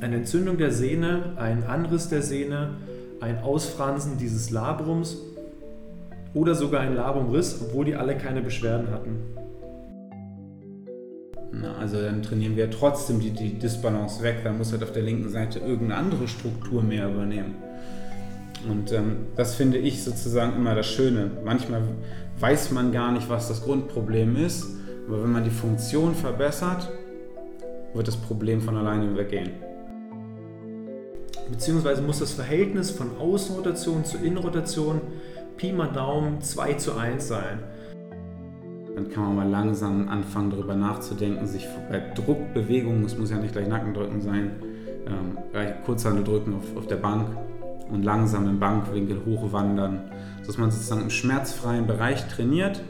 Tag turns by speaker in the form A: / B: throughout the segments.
A: eine Entzündung der Sehne, ein Anriss der Sehne, ein Ausfransen dieses Labrums oder sogar ein Labrumriss, obwohl die alle keine Beschwerden hatten.
B: Na, also dann trainieren wir trotzdem die, die Disbalance weg, dann muss halt auf der linken Seite irgendeine andere Struktur mehr übernehmen. Und ähm, das finde ich sozusagen immer das Schöne. Manchmal weiß man gar nicht, was das Grundproblem ist, aber wenn man die Funktion verbessert, wird das Problem von alleine weggehen.
A: Beziehungsweise muss das Verhältnis von Außenrotation zu Innenrotation Pi mal Daumen 2 zu 1 sein.
B: Dann kann man mal langsam anfangen, darüber nachzudenken, sich bei Druckbewegungen, es muss ja nicht gleich Nackendrücken sein, ähm, Kurzhandel drücken auf, auf der Bank und langsam im Bankwinkel hochwandern, sodass man sozusagen im schmerzfreien Bereich trainiert,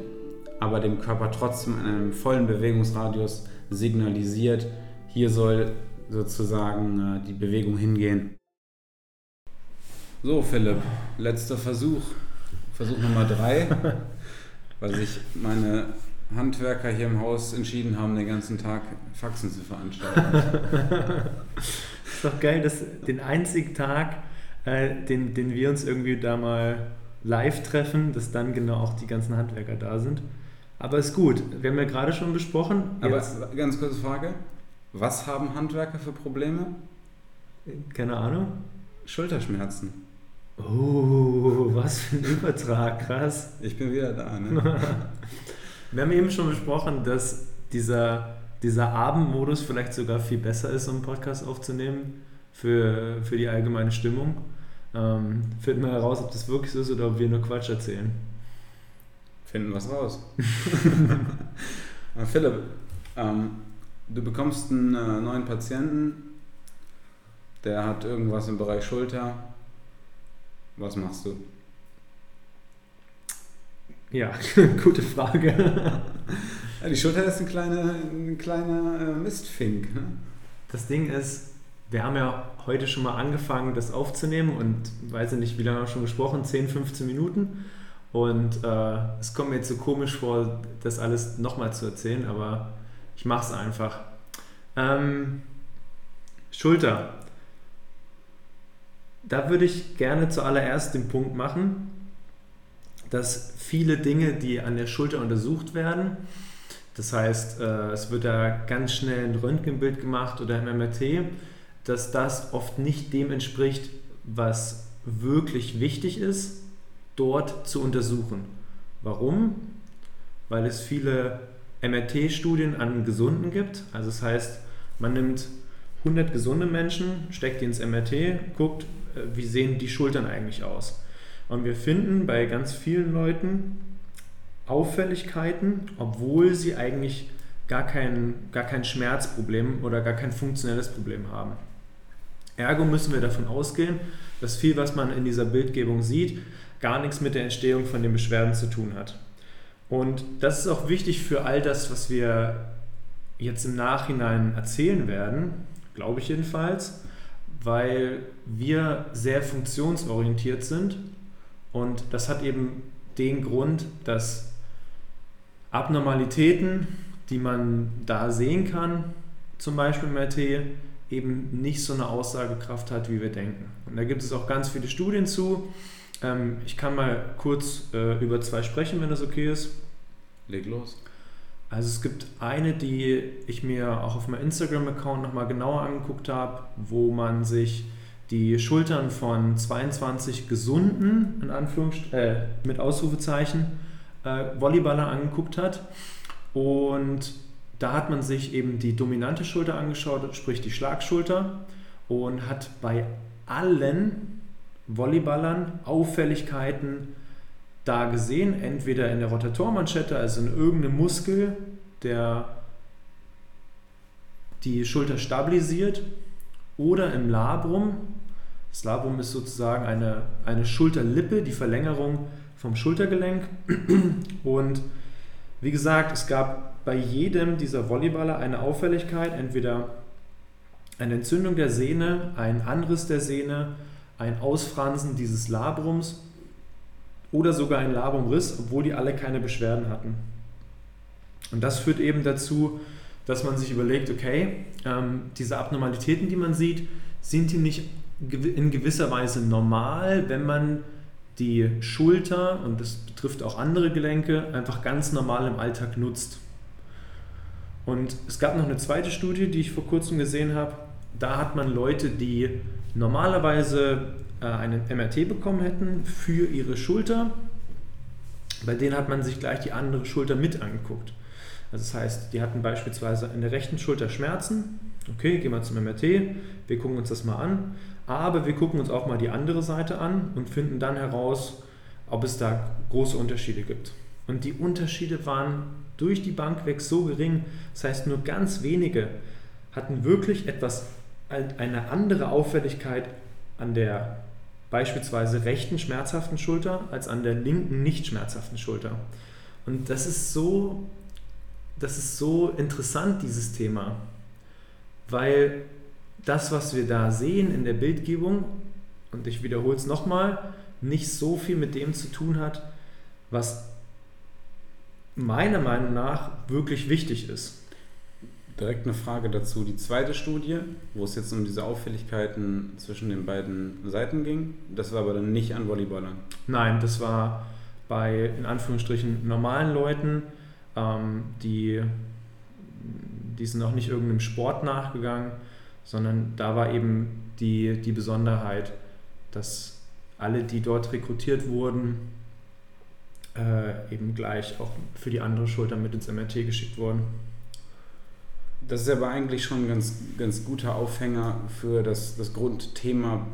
B: aber dem Körper trotzdem in einem vollen Bewegungsradius signalisiert, hier soll sozusagen äh, die Bewegung hingehen. So, Philipp, letzter Versuch. Versuch Nummer drei, weil sich meine Handwerker hier im Haus entschieden haben, den ganzen Tag Faxen zu veranstalten.
A: ist doch geil, dass den einzigen Tag, äh, den, den wir uns irgendwie da mal live treffen, dass dann genau auch die ganzen Handwerker da sind. Aber ist gut. Wir haben ja gerade schon besprochen.
B: Aber ganz kurze Frage. Was haben Handwerker für Probleme?
A: Keine Ahnung.
B: Schulterschmerzen.
A: Oh, was für ein Übertrag, krass.
B: Ich bin wieder da. Ne?
A: Wir haben eben schon besprochen, dass dieser, dieser Abendmodus vielleicht sogar viel besser ist, um einen Podcast aufzunehmen für, für die allgemeine Stimmung. Ähm, finden wir heraus, ob das wirklich so ist oder ob wir nur Quatsch erzählen.
B: Finden was raus. Philipp, ähm, du bekommst einen äh, neuen Patienten, der hat irgendwas im Bereich Schulter was machst du?
A: Ja, gute Frage.
B: ja, die Schulter ist ein kleiner, ein kleiner äh, Mistfink. Ne?
A: Das Ding ist, wir haben ja heute schon mal angefangen, das aufzunehmen und weiß ich nicht, wie lange haben wir schon gesprochen, 10, 15 Minuten. Und äh, es kommt mir jetzt so komisch vor, das alles nochmal zu erzählen, aber ich mache es einfach. Ähm, Schulter. Da würde ich gerne zuallererst den Punkt machen, dass viele Dinge, die an der Schulter untersucht werden, das heißt, äh, es wird da ganz schnell ein Röntgenbild gemacht oder ein MRT, dass das oft nicht dem entspricht, was wirklich wichtig ist, dort zu untersuchen. Warum? Weil es viele MRT-Studien an Gesunden gibt. Also das heißt, man nimmt 100 gesunde Menschen, steckt die ins MRT, guckt, wie sehen die Schultern eigentlich aus. Und wir finden bei ganz vielen Leuten Auffälligkeiten, obwohl sie eigentlich gar kein, gar kein Schmerzproblem oder gar kein funktionelles Problem haben. Ergo müssen wir davon ausgehen, dass viel, was man in dieser Bildgebung sieht, gar nichts mit der Entstehung von den Beschwerden zu tun hat. Und das ist auch wichtig für all das, was wir jetzt im Nachhinein erzählen werden, glaube ich jedenfalls, weil wir sehr funktionsorientiert sind und das hat eben den Grund, dass Abnormalitäten, die man da sehen kann, zum Beispiel im RT, eben nicht so eine Aussagekraft hat, wie wir denken. Und da gibt es auch ganz viele Studien zu. Ähm, ich kann mal kurz äh, über zwei sprechen, wenn das okay ist.
B: Leg los.
A: Also es gibt eine, die ich mir auch auf meinem Instagram-Account nochmal genauer angeguckt habe, wo man sich die Schultern von 22 gesunden, in Anführungs äh, mit Ausrufezeichen, äh, Volleyballer angeguckt hat. Und da hat man sich eben die dominante Schulter angeschaut, sprich die Schlagschulter, und hat bei allen Volleyballern Auffälligkeiten da gesehen, entweder in der Rotatormanschette, also in irgendeinem Muskel, der die Schulter stabilisiert, oder im Labrum. Das Labrum ist sozusagen eine, eine Schulterlippe, die Verlängerung vom Schultergelenk. Und wie gesagt, es gab bei jedem dieser Volleyballer eine Auffälligkeit, entweder eine Entzündung der Sehne, ein Anriss der Sehne, ein Ausfransen dieses Labrums oder sogar ein Labumriss, obwohl die alle keine Beschwerden hatten. Und das führt eben dazu, dass man sich überlegt, okay, ähm, diese Abnormalitäten, die man sieht, sind die nicht in gewisser Weise normal, wenn man die Schulter, und das betrifft auch andere Gelenke, einfach ganz normal im Alltag nutzt. Und es gab noch eine zweite Studie, die ich vor kurzem gesehen habe. Da hat man Leute, die normalerweise äh, einen MRT bekommen hätten für ihre Schulter, bei denen hat man sich gleich die andere Schulter mit angeguckt. Also das heißt, die hatten beispielsweise in der rechten Schulter Schmerzen. Okay, gehen wir zum MRT, wir gucken uns das mal an. Aber wir gucken uns auch mal die andere Seite an und finden dann heraus, ob es da große Unterschiede gibt. Und die Unterschiede waren durch die Bank weg so gering, das heißt nur ganz wenige hatten wirklich etwas, eine andere Auffälligkeit an der beispielsweise rechten schmerzhaften Schulter als an der linken nicht schmerzhaften Schulter. Und das ist so, das ist so interessant, dieses Thema, weil das, was wir da sehen in der Bildgebung, und ich wiederhole es nochmal, nicht so viel mit dem zu tun hat, was meiner Meinung nach wirklich wichtig ist.
B: Direkt eine Frage dazu. Die zweite Studie, wo es jetzt um diese Auffälligkeiten zwischen den beiden Seiten ging, das war aber dann nicht an Volleyballern.
A: Nein, das war bei in Anführungsstrichen normalen Leuten, ähm, die, die sind auch nicht irgendeinem Sport nachgegangen, sondern da war eben die, die Besonderheit, dass alle, die dort rekrutiert wurden, äh, eben gleich auch für die andere Schulter mit ins MRT geschickt wurden.
B: Das ist aber eigentlich schon ein ganz, ganz guter Aufhänger für das, das Grundthema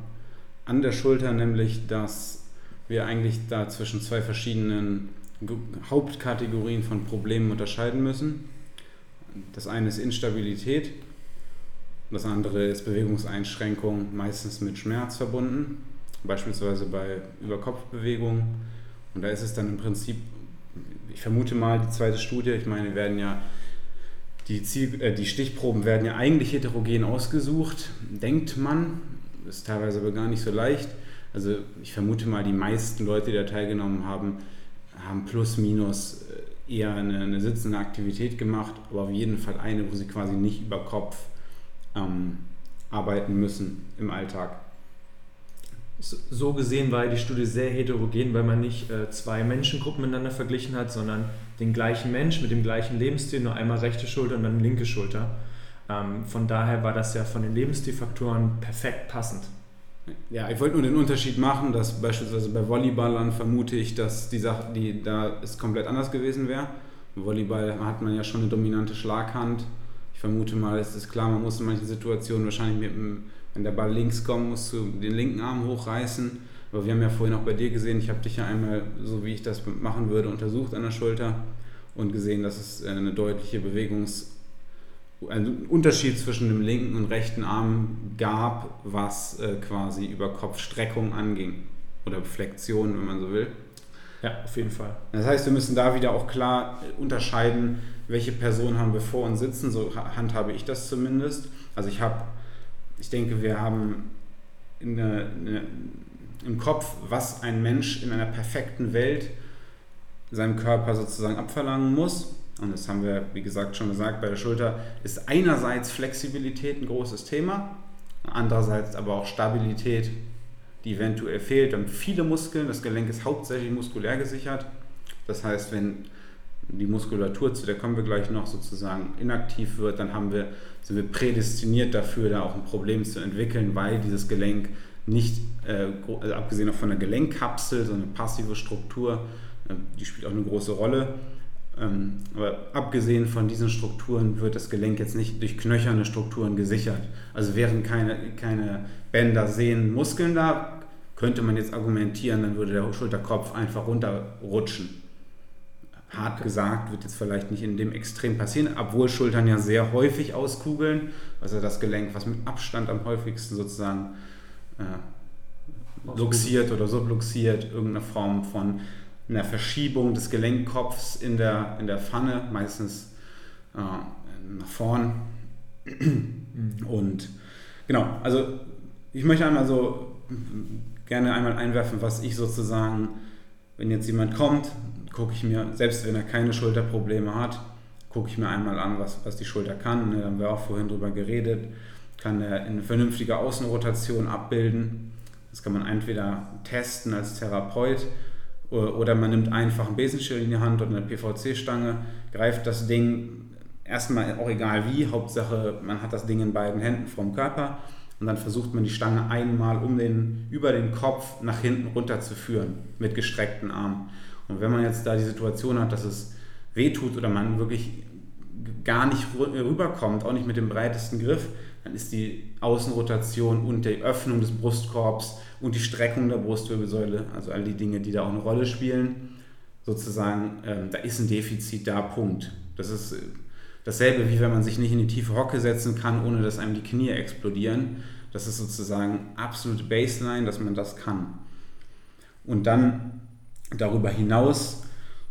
B: an der Schulter, nämlich dass wir eigentlich da zwischen zwei verschiedenen Hauptkategorien von Problemen unterscheiden müssen. Das eine ist Instabilität das andere ist Bewegungseinschränkung, meistens mit Schmerz verbunden, beispielsweise bei Überkopfbewegungen. Und da ist es dann im Prinzip, ich vermute mal, die zweite Studie, ich meine, werden ja die, Ziel, äh, die Stichproben werden ja eigentlich heterogen ausgesucht, denkt man, ist teilweise aber gar nicht so leicht. Also ich vermute mal, die meisten Leute, die da teilgenommen haben, haben plus minus äh, eher eine, eine sitzende Aktivität gemacht, aber auf jeden Fall eine, wo sie quasi nicht über Kopf ähm, arbeiten müssen im Alltag.
A: So gesehen war die Studie sehr heterogen, weil man nicht äh, zwei Menschengruppen miteinander verglichen hat, sondern den gleichen Mensch mit dem gleichen Lebensstil, nur einmal rechte Schulter und dann linke Schulter. Ähm, von daher war das ja von den Lebensstilfaktoren perfekt passend.
B: Ja, ich wollte nur den Unterschied machen, dass beispielsweise bei Volleyballern vermute ich, dass die Sache, die da es komplett anders gewesen wäre. Volleyball hat man ja schon eine dominante Schlaghand ich vermute mal, es ist klar, man muss in manchen Situationen wahrscheinlich mit dem, wenn der Ball links kommt, musst du den linken Arm hochreißen. Aber wir haben ja vorhin auch bei dir gesehen, ich habe dich ja einmal, so wie ich das machen würde, untersucht an der Schulter und gesehen, dass es äh, eine deutliche Bewegungs- einen Unterschied zwischen dem linken und rechten Arm gab, was äh, quasi über Kopfstreckung anging oder Flexion, wenn man so will.
A: Ja, auf jeden Fall.
B: Das heißt, wir müssen da wieder auch klar unterscheiden, welche Person haben wir vor uns sitzen, so handhabe ich das zumindest. Also ich habe, ich denke, wir haben eine, eine, im Kopf, was ein Mensch in einer perfekten Welt seinem Körper sozusagen abverlangen muss. Und das haben wir, wie gesagt, schon gesagt, bei der Schulter ist einerseits Flexibilität ein großes Thema, andererseits aber auch Stabilität, die eventuell fehlt. Haben viele Muskeln, das Gelenk ist hauptsächlich muskulär gesichert. Das heißt, wenn die Muskulatur, zu der kommen wir gleich noch, sozusagen inaktiv wird, dann haben wir, sind wir prädestiniert dafür, da auch ein Problem zu entwickeln, weil dieses Gelenk nicht, äh, also abgesehen von der Gelenkkapsel, so eine passive Struktur, äh, die spielt auch eine große Rolle. Ähm, aber abgesehen von diesen Strukturen wird das Gelenk jetzt nicht durch knöcherne Strukturen gesichert. Also wären keine, keine Bänder, Sehnen, Muskeln da, könnte man jetzt argumentieren, dann würde der Schulterkopf einfach runterrutschen hart gesagt, wird jetzt vielleicht nicht in dem Extrem passieren, obwohl Schultern ja sehr häufig auskugeln, also das Gelenk, was mit Abstand am häufigsten sozusagen äh, luxiert oder subluxiert, irgendeine Form von einer Verschiebung des Gelenkkopfs in der, in der Pfanne, meistens äh, nach vorn. Mhm. Und genau, also ich möchte einmal so gerne einmal einwerfen, was ich sozusagen, wenn jetzt jemand kommt gucke ich mir, selbst wenn er keine Schulterprobleme hat, gucke ich mir einmal an, was, was die Schulter kann. Ne, da haben wir auch vorhin drüber geredet. Kann er eine vernünftige Außenrotation abbilden. Das kann man entweder testen als Therapeut oder man nimmt einfach einen Besenstiel in die Hand oder eine PVC-Stange, greift das Ding erstmal auch egal wie, Hauptsache man hat das Ding in beiden Händen vom Körper und dann versucht man die Stange einmal um den, über den Kopf nach hinten runter zu führen mit gestreckten Armen. Und wenn man jetzt da die Situation hat, dass es wehtut oder man wirklich gar nicht rüberkommt, auch nicht mit dem breitesten Griff, dann ist die Außenrotation und die Öffnung des Brustkorbs und die Streckung der Brustwirbelsäule, also all die Dinge, die da auch eine Rolle spielen, sozusagen, ähm, da ist ein Defizit da, Punkt. Das ist äh, dasselbe, wie wenn man sich nicht in die tiefe Hocke setzen kann, ohne dass einem die Knie explodieren. Das ist sozusagen absolute Baseline, dass man das kann. Und dann darüber hinaus,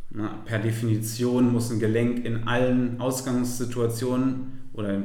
B: na, per Definition muss ein Gelenk in allen Ausgangssituationen oder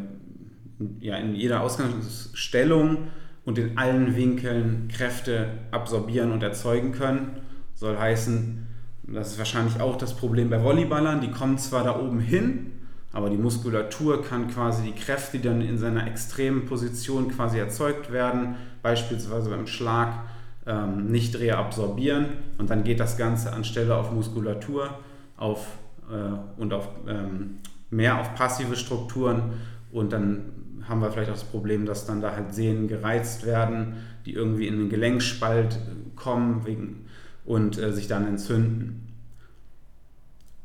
B: ja, in jeder Ausgangsstellung und in allen Winkeln Kräfte absorbieren und erzeugen können. Soll heißen, das ist wahrscheinlich auch das Problem bei Volleyballern, die kommen zwar da oben hin, aber die Muskulatur kann quasi die Kräfte, die dann in seiner extremen Position quasi erzeugt werden, beispielsweise beim Schlag, ähm, nicht reabsorbieren und dann geht das Ganze anstelle auf Muskulatur auf, äh, und auf, ähm, mehr auf passive Strukturen und dann haben wir vielleicht auch das Problem, dass dann da halt Sehnen gereizt werden, die irgendwie in den Gelenkspalt kommen wegen, und äh, sich dann entzünden.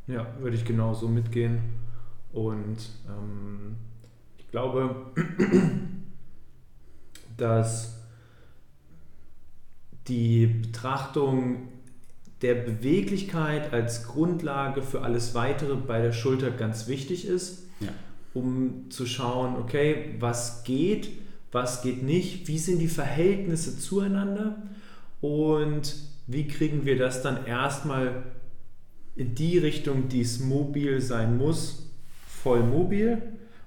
A: Ja, würde ich genauso mitgehen. Und ähm, ich glaube, dass die Betrachtung der Beweglichkeit als Grundlage für alles Weitere bei der Schulter ganz wichtig ist. Ja um zu schauen, okay, was geht, was geht nicht, wie sind die Verhältnisse zueinander und wie kriegen wir das dann erstmal in die Richtung, die es mobil sein muss, voll mobil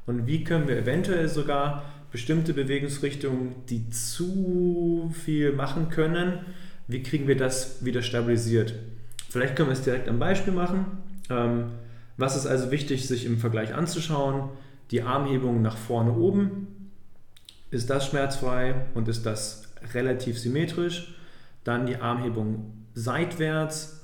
A: und wie können wir eventuell sogar bestimmte Bewegungsrichtungen, die zu viel machen können, wie kriegen wir das wieder stabilisiert? Vielleicht können wir es direkt am Beispiel machen. Ähm, was ist also wichtig, sich im Vergleich anzuschauen? Die Armhebung nach vorne oben. Ist das schmerzfrei und ist das relativ symmetrisch? Dann die Armhebung seitwärts.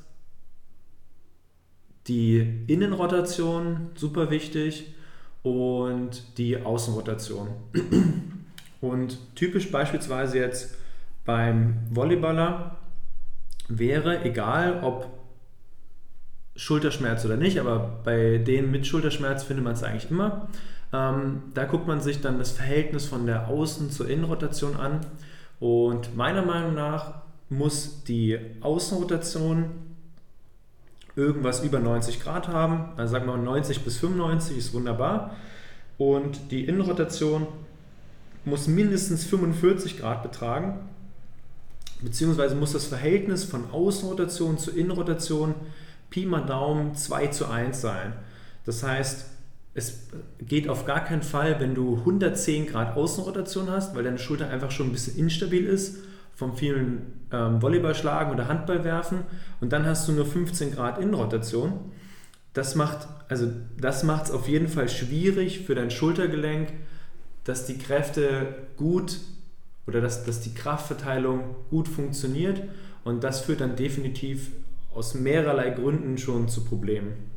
A: Die Innenrotation, super wichtig. Und die Außenrotation. Und typisch beispielsweise jetzt beim Volleyballer wäre, egal ob Schulterschmerz oder nicht, aber bei denen mit Schulterschmerz findet man es eigentlich immer. Ähm, da guckt man sich dann das Verhältnis von der Außen- zur Innenrotation an. Und meiner Meinung nach muss die Außenrotation irgendwas über 90 Grad haben. Also sagen wir mal 90 bis 95 ist wunderbar. Und die Innenrotation muss mindestens 45 Grad betragen. Beziehungsweise muss das Verhältnis von Außenrotation zur Innenrotation Pi mal Daumen 2 zu 1 sein. Das heißt, es geht auf gar keinen Fall, wenn du 110 Grad Außenrotation hast, weil deine Schulter einfach schon ein bisschen instabil ist vom vielen ähm, Volleyballschlagen oder Handballwerfen und dann hast du nur 15 Grad Innenrotation. Das macht also das macht es auf jeden Fall schwierig für dein Schultergelenk, dass die Kräfte gut oder dass, dass die Kraftverteilung gut funktioniert und das führt dann definitiv aus mehrerlei Gründen schon zu Problemen.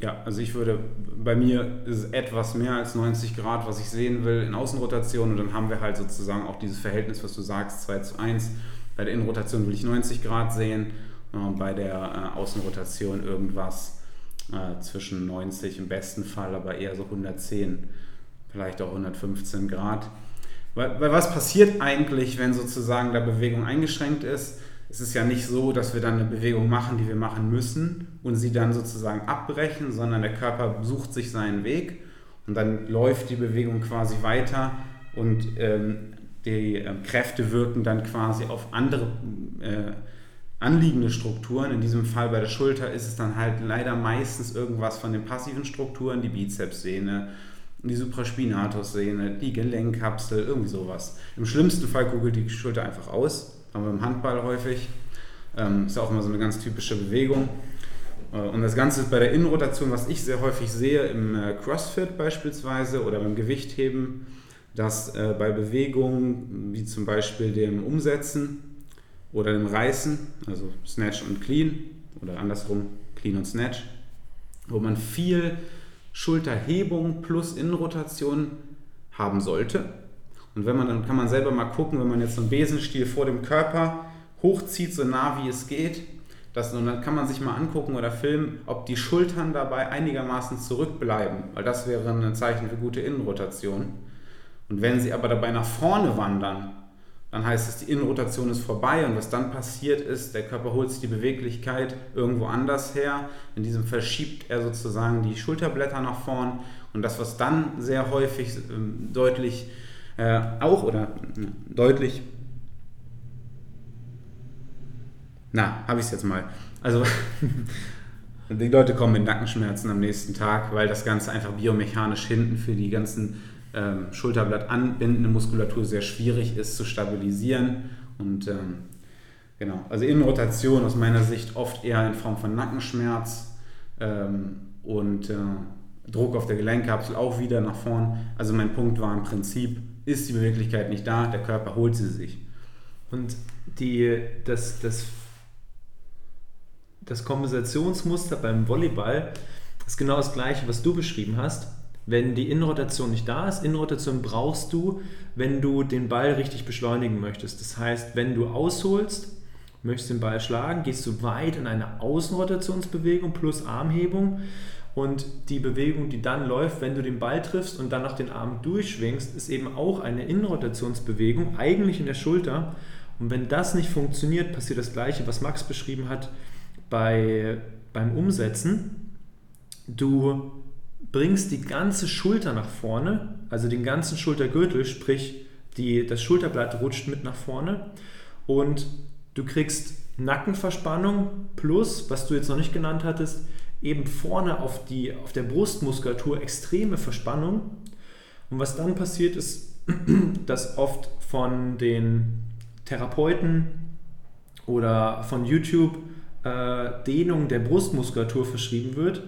B: Ja, also ich würde, bei mir ist es etwas mehr als 90 Grad, was ich sehen will in Außenrotation und dann haben wir halt sozusagen auch dieses Verhältnis, was du sagst, 2 zu 1. Bei der Innenrotation will ich 90 Grad sehen und bei der äh, Außenrotation irgendwas äh, zwischen 90 im besten Fall, aber eher so 110, vielleicht auch 115 Grad. Weil, weil was passiert eigentlich, wenn sozusagen da Bewegung eingeschränkt ist? Es ist ja nicht so, dass wir dann eine Bewegung machen, die wir machen müssen und sie dann sozusagen abbrechen, sondern der Körper sucht sich seinen Weg und dann läuft die Bewegung quasi weiter und ähm, die äh, Kräfte wirken dann quasi auf andere äh, anliegende Strukturen. In diesem Fall bei der Schulter ist es dann halt leider meistens irgendwas von den passiven Strukturen, die Bizepssehne, die Supraspinatussehne, die Gelenkkapsel, irgendwie sowas. Im schlimmsten Fall kugelt die Schulter einfach aus haben wir im Handball häufig. Ähm, ist auch immer so eine ganz typische Bewegung. Äh, und das Ganze ist bei der Innenrotation, was ich sehr häufig sehe, im äh, CrossFit beispielsweise oder beim Gewichtheben, dass äh, bei Bewegungen wie zum Beispiel dem Umsetzen oder dem Reißen, also Snatch und Clean oder andersrum Clean und Snatch, wo man viel Schulterhebung plus Innenrotation haben sollte. Und wenn man dann kann man selber mal gucken, wenn man jetzt so einen Besenstiel vor dem Körper hochzieht, so nah wie es geht, das, und dann kann man sich mal angucken oder filmen, ob die Schultern dabei einigermaßen zurückbleiben, weil das wäre ein Zeichen für gute Innenrotation. Und wenn sie aber dabei nach vorne wandern, dann heißt es, die Innenrotation ist vorbei und was dann passiert ist, der Körper holt sich die Beweglichkeit irgendwo anders her. In diesem Fall schiebt er sozusagen die Schulterblätter nach vorn und das, was dann sehr häufig äh, deutlich äh, auch oder äh, deutlich Na, habe ich es jetzt mal. Also, die Leute kommen mit Nackenschmerzen am nächsten Tag, weil das Ganze einfach biomechanisch hinten für die ganzen ähm, Schulterblatt anbindende Muskulatur sehr schwierig ist zu stabilisieren. Und ähm, genau, also Innenrotation aus meiner Sicht oft eher in Form von Nackenschmerz ähm, und äh, Druck auf der Gelenkkapsel auch wieder nach vorn. Also mein Punkt war im Prinzip, ist die Beweglichkeit nicht da, der Körper holt sie sich.
A: Und die, das, das das Kompensationsmuster beim Volleyball ist genau das gleiche, was du beschrieben hast. Wenn die Innenrotation nicht da ist, Innenrotation brauchst du, wenn du den Ball richtig beschleunigen möchtest. Das heißt, wenn du ausholst, möchtest den Ball schlagen, gehst du weit in eine Außenrotationsbewegung plus Armhebung. Und die Bewegung, die dann läuft, wenn du den Ball triffst und dann noch den Arm durchschwingst, ist eben auch eine Innenrotationsbewegung, eigentlich in der Schulter. Und wenn das nicht funktioniert, passiert das Gleiche, was Max beschrieben hat, bei, beim Umsetzen, du bringst die ganze Schulter nach vorne, also den ganzen Schultergürtel, sprich die, das Schulterblatt rutscht mit nach vorne und du kriegst Nackenverspannung plus, was du jetzt noch nicht genannt hattest, eben vorne auf, die, auf der Brustmuskulatur extreme Verspannung. Und was dann passiert ist, dass oft von den Therapeuten oder von YouTube äh, Dehnung der Brustmuskulatur verschrieben wird.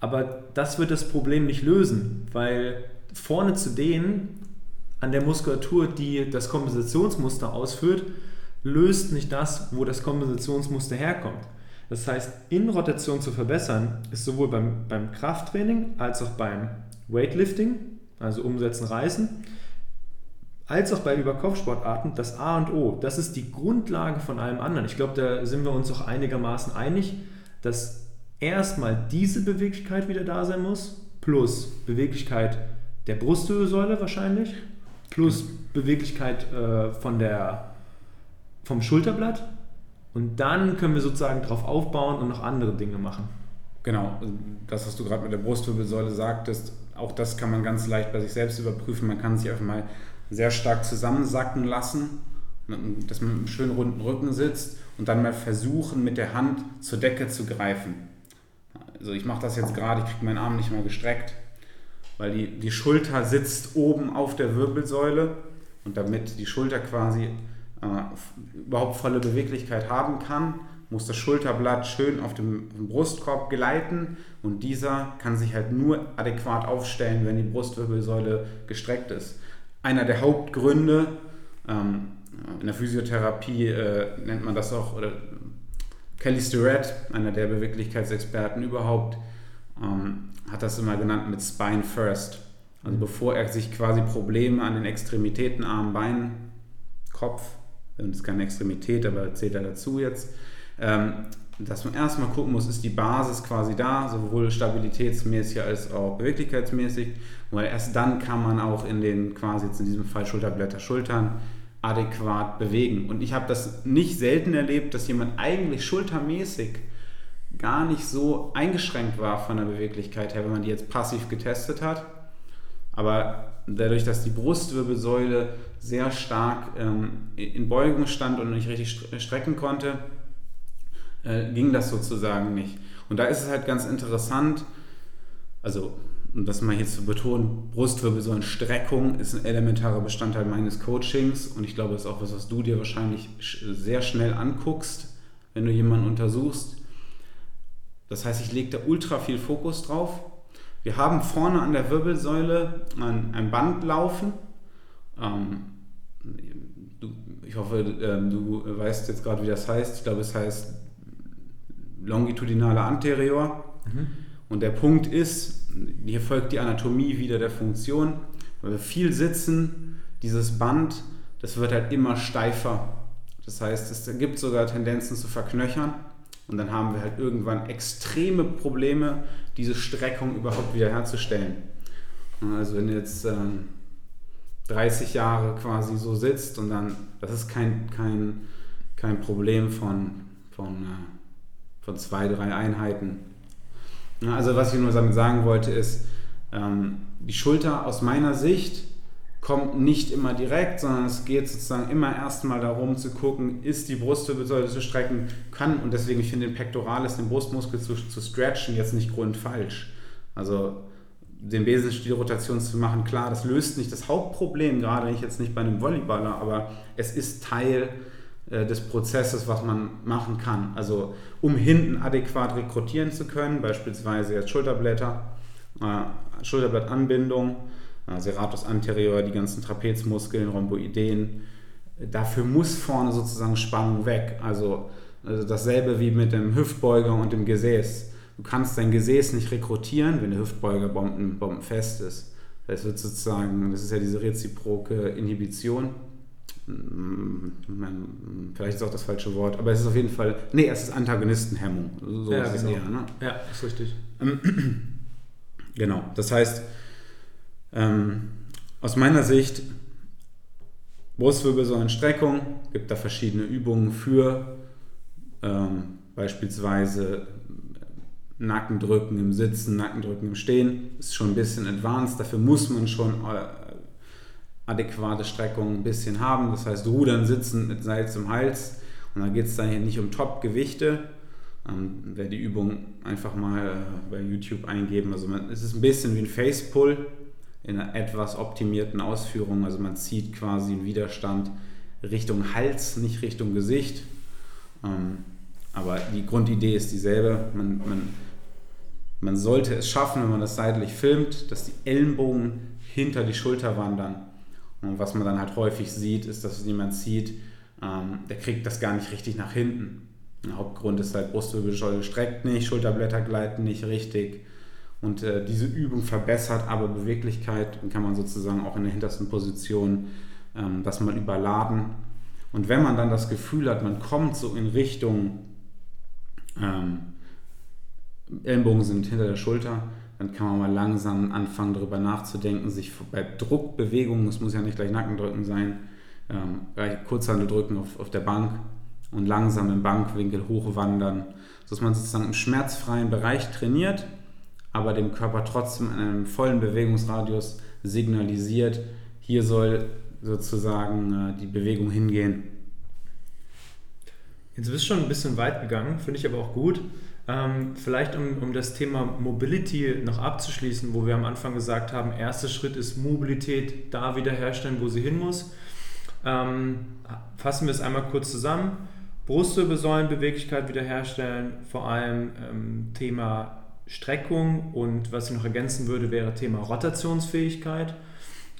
A: Aber das wird das Problem nicht lösen, weil vorne zu dehnen an der Muskulatur, die das Kompensationsmuster ausführt, löst nicht das, wo das Kompensationsmuster herkommt. Das heißt, Innenrotation zu verbessern, ist sowohl beim, beim Krafttraining als auch beim Weightlifting, also Umsetzen, Reißen, als auch bei Überkopfsportarten das A und O. Das ist die Grundlage von allem anderen. Ich glaube, da sind wir uns auch einigermaßen einig, dass erstmal diese Beweglichkeit wieder da sein muss, plus Beweglichkeit der Brustwirbelsäule wahrscheinlich, plus Beweglichkeit äh, von der, vom Schulterblatt. Und dann können wir sozusagen darauf aufbauen und noch andere Dinge machen.
B: Genau, das, was du gerade mit der Brustwirbelsäule sagtest, auch das kann man ganz leicht bei sich selbst überprüfen. Man kann sich einfach mal sehr stark zusammensacken lassen, dass man mit einem schönen runden Rücken sitzt und dann mal versuchen, mit der Hand zur Decke zu greifen. Also ich mache das jetzt gerade, ich kriege meinen Arm nicht mehr gestreckt, weil die, die Schulter sitzt oben auf der Wirbelsäule und damit die Schulter quasi äh, überhaupt volle Beweglichkeit haben kann, muss das Schulterblatt schön auf dem Brustkorb gleiten und dieser kann sich halt nur adäquat aufstellen, wenn die Brustwirbelsäule gestreckt ist einer der Hauptgründe. Ähm, in der Physiotherapie äh, nennt man das auch, oder Kelly Starrett, einer der Beweglichkeitsexperten überhaupt, ähm, hat das immer genannt mit Spine First. Also bevor er sich quasi Probleme an den Extremitäten, Arm, Bein, Kopf, das ist keine Extremität, aber zählt er dazu jetzt, ähm, dass man erstmal gucken muss, ist die Basis quasi da, sowohl stabilitätsmäßig als auch beweglichkeitsmäßig, weil erst dann kann man auch in den quasi jetzt in diesem Fall Schulterblätter, Schultern adäquat bewegen. Und ich habe das nicht selten erlebt, dass jemand eigentlich schultermäßig gar nicht so eingeschränkt war von der Beweglichkeit her, wenn man die jetzt passiv getestet hat. Aber dadurch, dass die Brustwirbelsäule sehr stark ähm, in Beugung stand und nicht richtig strecken konnte, äh, ging das sozusagen nicht. Und da ist es halt ganz interessant, also um das mal hier zu betonen, Brustwirbelsäulenstreckung ist ein elementarer Bestandteil meines Coachings und ich glaube, das ist auch was, was du dir wahrscheinlich sehr schnell anguckst, wenn du jemanden untersuchst. Das heißt, ich lege da ultra viel Fokus drauf. Wir haben vorne an der Wirbelsäule ein, ein Band laufen. Ähm, du, ich hoffe, äh, du weißt jetzt gerade, wie das heißt. Ich glaube, es heißt longitudinale Anterior. Mhm. Und der Punkt ist, hier folgt die Anatomie wieder der Funktion. Weil wir viel sitzen, dieses Band, das wird halt immer steifer. Das heißt, es gibt sogar Tendenzen zu verknöchern. Und dann haben wir halt irgendwann extreme Probleme, diese Streckung überhaupt wiederherzustellen. Also wenn jetzt ähm, 30 Jahre quasi so sitzt und dann, das ist kein, kein, kein Problem von, von, äh, von zwei, drei Einheiten. Also was ich nur damit sagen wollte ist, ähm, die Schulter aus meiner Sicht kommt nicht immer direkt, sondern es geht sozusagen immer erstmal darum zu gucken, ist die Brustwirbelsäule zu strecken, kann und deswegen ich finde den Pectoralis, den Brustmuskel zu, zu stretchen, jetzt nicht grundfalsch. Also den Besenstielrotation zu machen, klar, das löst nicht das Hauptproblem, gerade ich jetzt nicht bei einem Volleyballer, aber es ist Teil äh, des Prozesses, was man machen kann. Also um hinten adäquat rekrutieren zu können, beispielsweise jetzt Schulterblätter, äh, Schulterblattanbindung, äh, Serratus anterior, die ganzen Trapezmuskeln, Rhomboideen. Dafür muss vorne sozusagen Spannung weg. Also, also dasselbe wie mit dem Hüftbeuger und dem Gesäß. Du kannst dein Gesäß nicht rekrutieren, wenn der Hüftbeuger bomben, bombenfest ist. Das wird sozusagen, das ist ja diese reziproke Inhibition. Vielleicht ist auch das falsche Wort, aber es ist auf jeden Fall, nee, es ist Antagonistenhemmung. So
A: ja,
B: ist
A: genau. es eher, ne? Ja, ist richtig.
B: Genau, das heißt, ähm, aus meiner Sicht, Brustwirbelsäulenstreckung, gibt da verschiedene Übungen für, ähm, beispielsweise Nackendrücken im Sitzen, Nackendrücken im Stehen, ist schon ein bisschen advanced, dafür muss man schon äh, adäquate Streckung ein bisschen haben, das heißt Rudern, Sitzen mit Seil zum Hals und da geht es dann hier nicht um Top-Gewichte, ähm, wer die Übung einfach mal äh, bei YouTube eingeben, also man, es ist ein bisschen wie ein Face-Pull, in einer etwas optimierten Ausführung. Also man zieht quasi einen Widerstand Richtung Hals, nicht Richtung Gesicht. Ähm, aber die Grundidee ist dieselbe. Man, man, man sollte es schaffen, wenn man das seitlich filmt, dass die Ellenbogen hinter die Schulter wandern. Und was man dann halt häufig sieht, ist, dass jemand sieht, ähm, der kriegt das gar nicht richtig nach hinten. Der Hauptgrund ist halt Brustwirbelsäule streckt nicht, Schulterblätter gleiten nicht richtig. Und äh, diese Übung verbessert aber Beweglichkeit und kann man sozusagen auch in der hintersten Position ähm, das mal überladen. Und wenn man dann das Gefühl hat, man kommt so in Richtung ähm, Ellenbogen sind hinter der Schulter, dann kann man mal langsam anfangen, darüber nachzudenken, sich bei Druckbewegungen, es muss ja nicht gleich Nackendrücken sein, ähm, Kurzhandel drücken auf, auf der Bank und langsam im Bankwinkel hochwandern, sodass man sozusagen im schmerzfreien Bereich trainiert aber dem Körper trotzdem in einem vollen Bewegungsradius signalisiert, hier soll sozusagen äh, die Bewegung hingehen.
A: Jetzt bist du schon ein bisschen weit gegangen, finde ich aber auch gut. Ähm, vielleicht um, um das Thema Mobility noch abzuschließen, wo wir am Anfang gesagt haben, erster Schritt ist Mobilität da wiederherstellen, wo sie hin muss. Ähm, fassen wir es einmal kurz zusammen. Brustwirbelsäulenbeweglichkeit wiederherstellen, vor allem ähm, Thema Streckung und was ich noch ergänzen würde, wäre Thema Rotationsfähigkeit,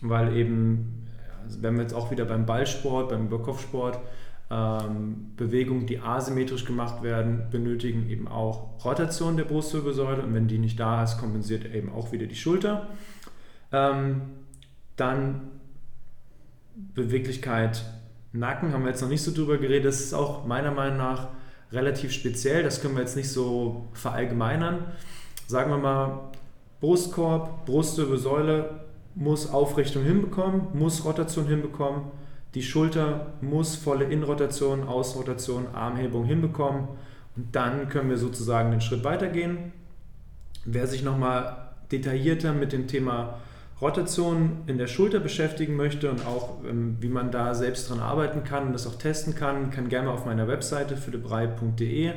A: weil eben, also wenn wir jetzt auch wieder beim Ballsport, beim Überkopfsport, ähm, Bewegungen, die asymmetrisch gemacht werden, benötigen eben auch Rotation der Brustwirbelsäule. Und wenn die nicht da ist, kompensiert eben auch wieder die Schulter. Ähm, dann Beweglichkeit Nacken, haben wir jetzt noch nicht so drüber geredet, das ist auch meiner Meinung nach relativ speziell, das können wir jetzt nicht so verallgemeinern. Sagen wir mal, Brustkorb, Brustwirbelsäule muss Aufrichtung hinbekommen, muss Rotation hinbekommen, die Schulter muss volle Innenrotation, Außenrotation, Armhebung hinbekommen und dann können wir sozusagen den Schritt weitergehen. Wer sich nochmal detaillierter mit dem Thema Rotation in der Schulter beschäftigen möchte und auch ähm, wie man da selbst dran arbeiten kann und das auch testen kann, kann gerne auf meiner Webseite philippbrei.de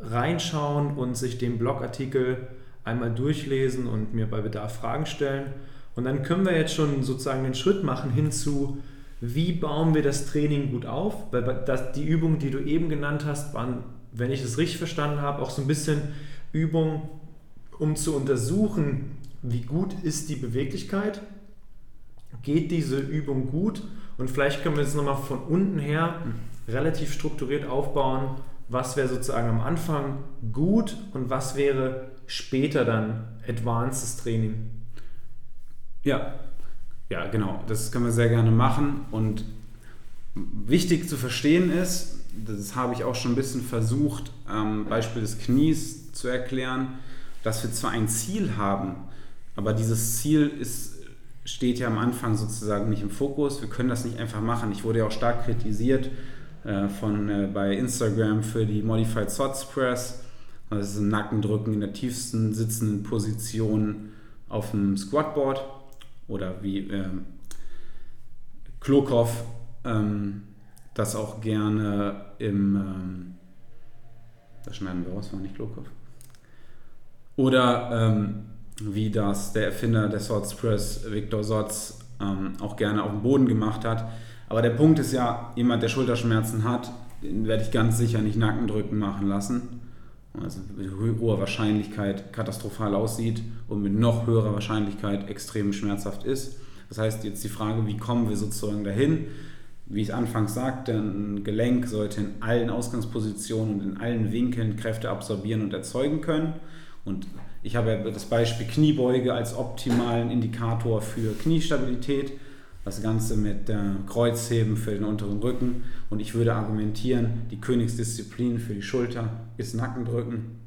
A: reinschauen und sich den Blogartikel einmal durchlesen und mir bei Bedarf Fragen stellen. Und dann können wir jetzt schon sozusagen den Schritt machen hin zu, wie bauen wir das Training gut auf? Weil das, die Übungen, die du eben genannt hast, waren, wenn ich es richtig verstanden habe, auch so ein bisschen Übung, um zu untersuchen, wie gut ist die Beweglichkeit, geht diese Übung gut und vielleicht können wir jetzt nochmal von unten her relativ strukturiert aufbauen, was wäre sozusagen am Anfang gut und was wäre später dann advancedes Training.
B: Ja, ja, genau. Das können wir sehr gerne machen. Und wichtig zu verstehen ist, das habe ich auch schon ein bisschen versucht, am Beispiel des Knies zu erklären, dass wir zwar ein Ziel haben, aber dieses Ziel ist, steht ja am Anfang sozusagen nicht im Fokus. Wir können das nicht einfach machen. Ich wurde ja auch stark kritisiert äh, von, äh, bei Instagram für die Modified Sots Press. Das ist ein Nackendrücken in der tiefsten sitzenden Position auf dem Squatboard oder wie ähm, Klokov ähm, das auch gerne im, ähm, das schneiden wir raus, war nicht Klokov. Oder ähm, wie das der Erfinder der Swords Press, Victor Sotz, ähm, auch gerne auf dem Boden gemacht hat. Aber der Punkt ist ja, jemand, der Schulterschmerzen hat, den werde ich ganz sicher nicht Nackendrücken machen lassen. Also mit hoher Wahrscheinlichkeit katastrophal aussieht und mit noch höherer Wahrscheinlichkeit extrem schmerzhaft ist. Das heißt, jetzt die Frage, wie kommen wir sozusagen dahin? Wie ich anfangs sagte, ein Gelenk sollte in allen Ausgangspositionen und in allen Winkeln Kräfte absorbieren und erzeugen können. Und ich habe das Beispiel Kniebeuge als optimalen Indikator für Kniestabilität. Das Ganze mit äh, Kreuzheben für den unteren Rücken. Und ich würde argumentieren, die Königsdisziplin für die Schulter ist Nackendrücken.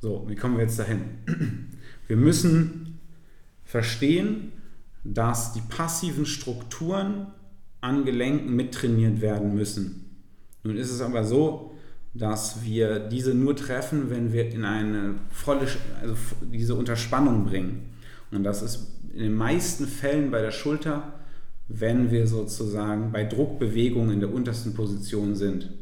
B: So, wie kommen wir jetzt dahin? Wir müssen verstehen, dass die passiven Strukturen an Gelenken mittrainiert werden müssen. Nun ist es aber so, dass wir diese nur treffen, wenn wir in eine volle, also diese Unterspannung bringen. Und das ist in den meisten Fällen bei der Schulter, wenn wir sozusagen bei Druckbewegungen in der untersten Position sind.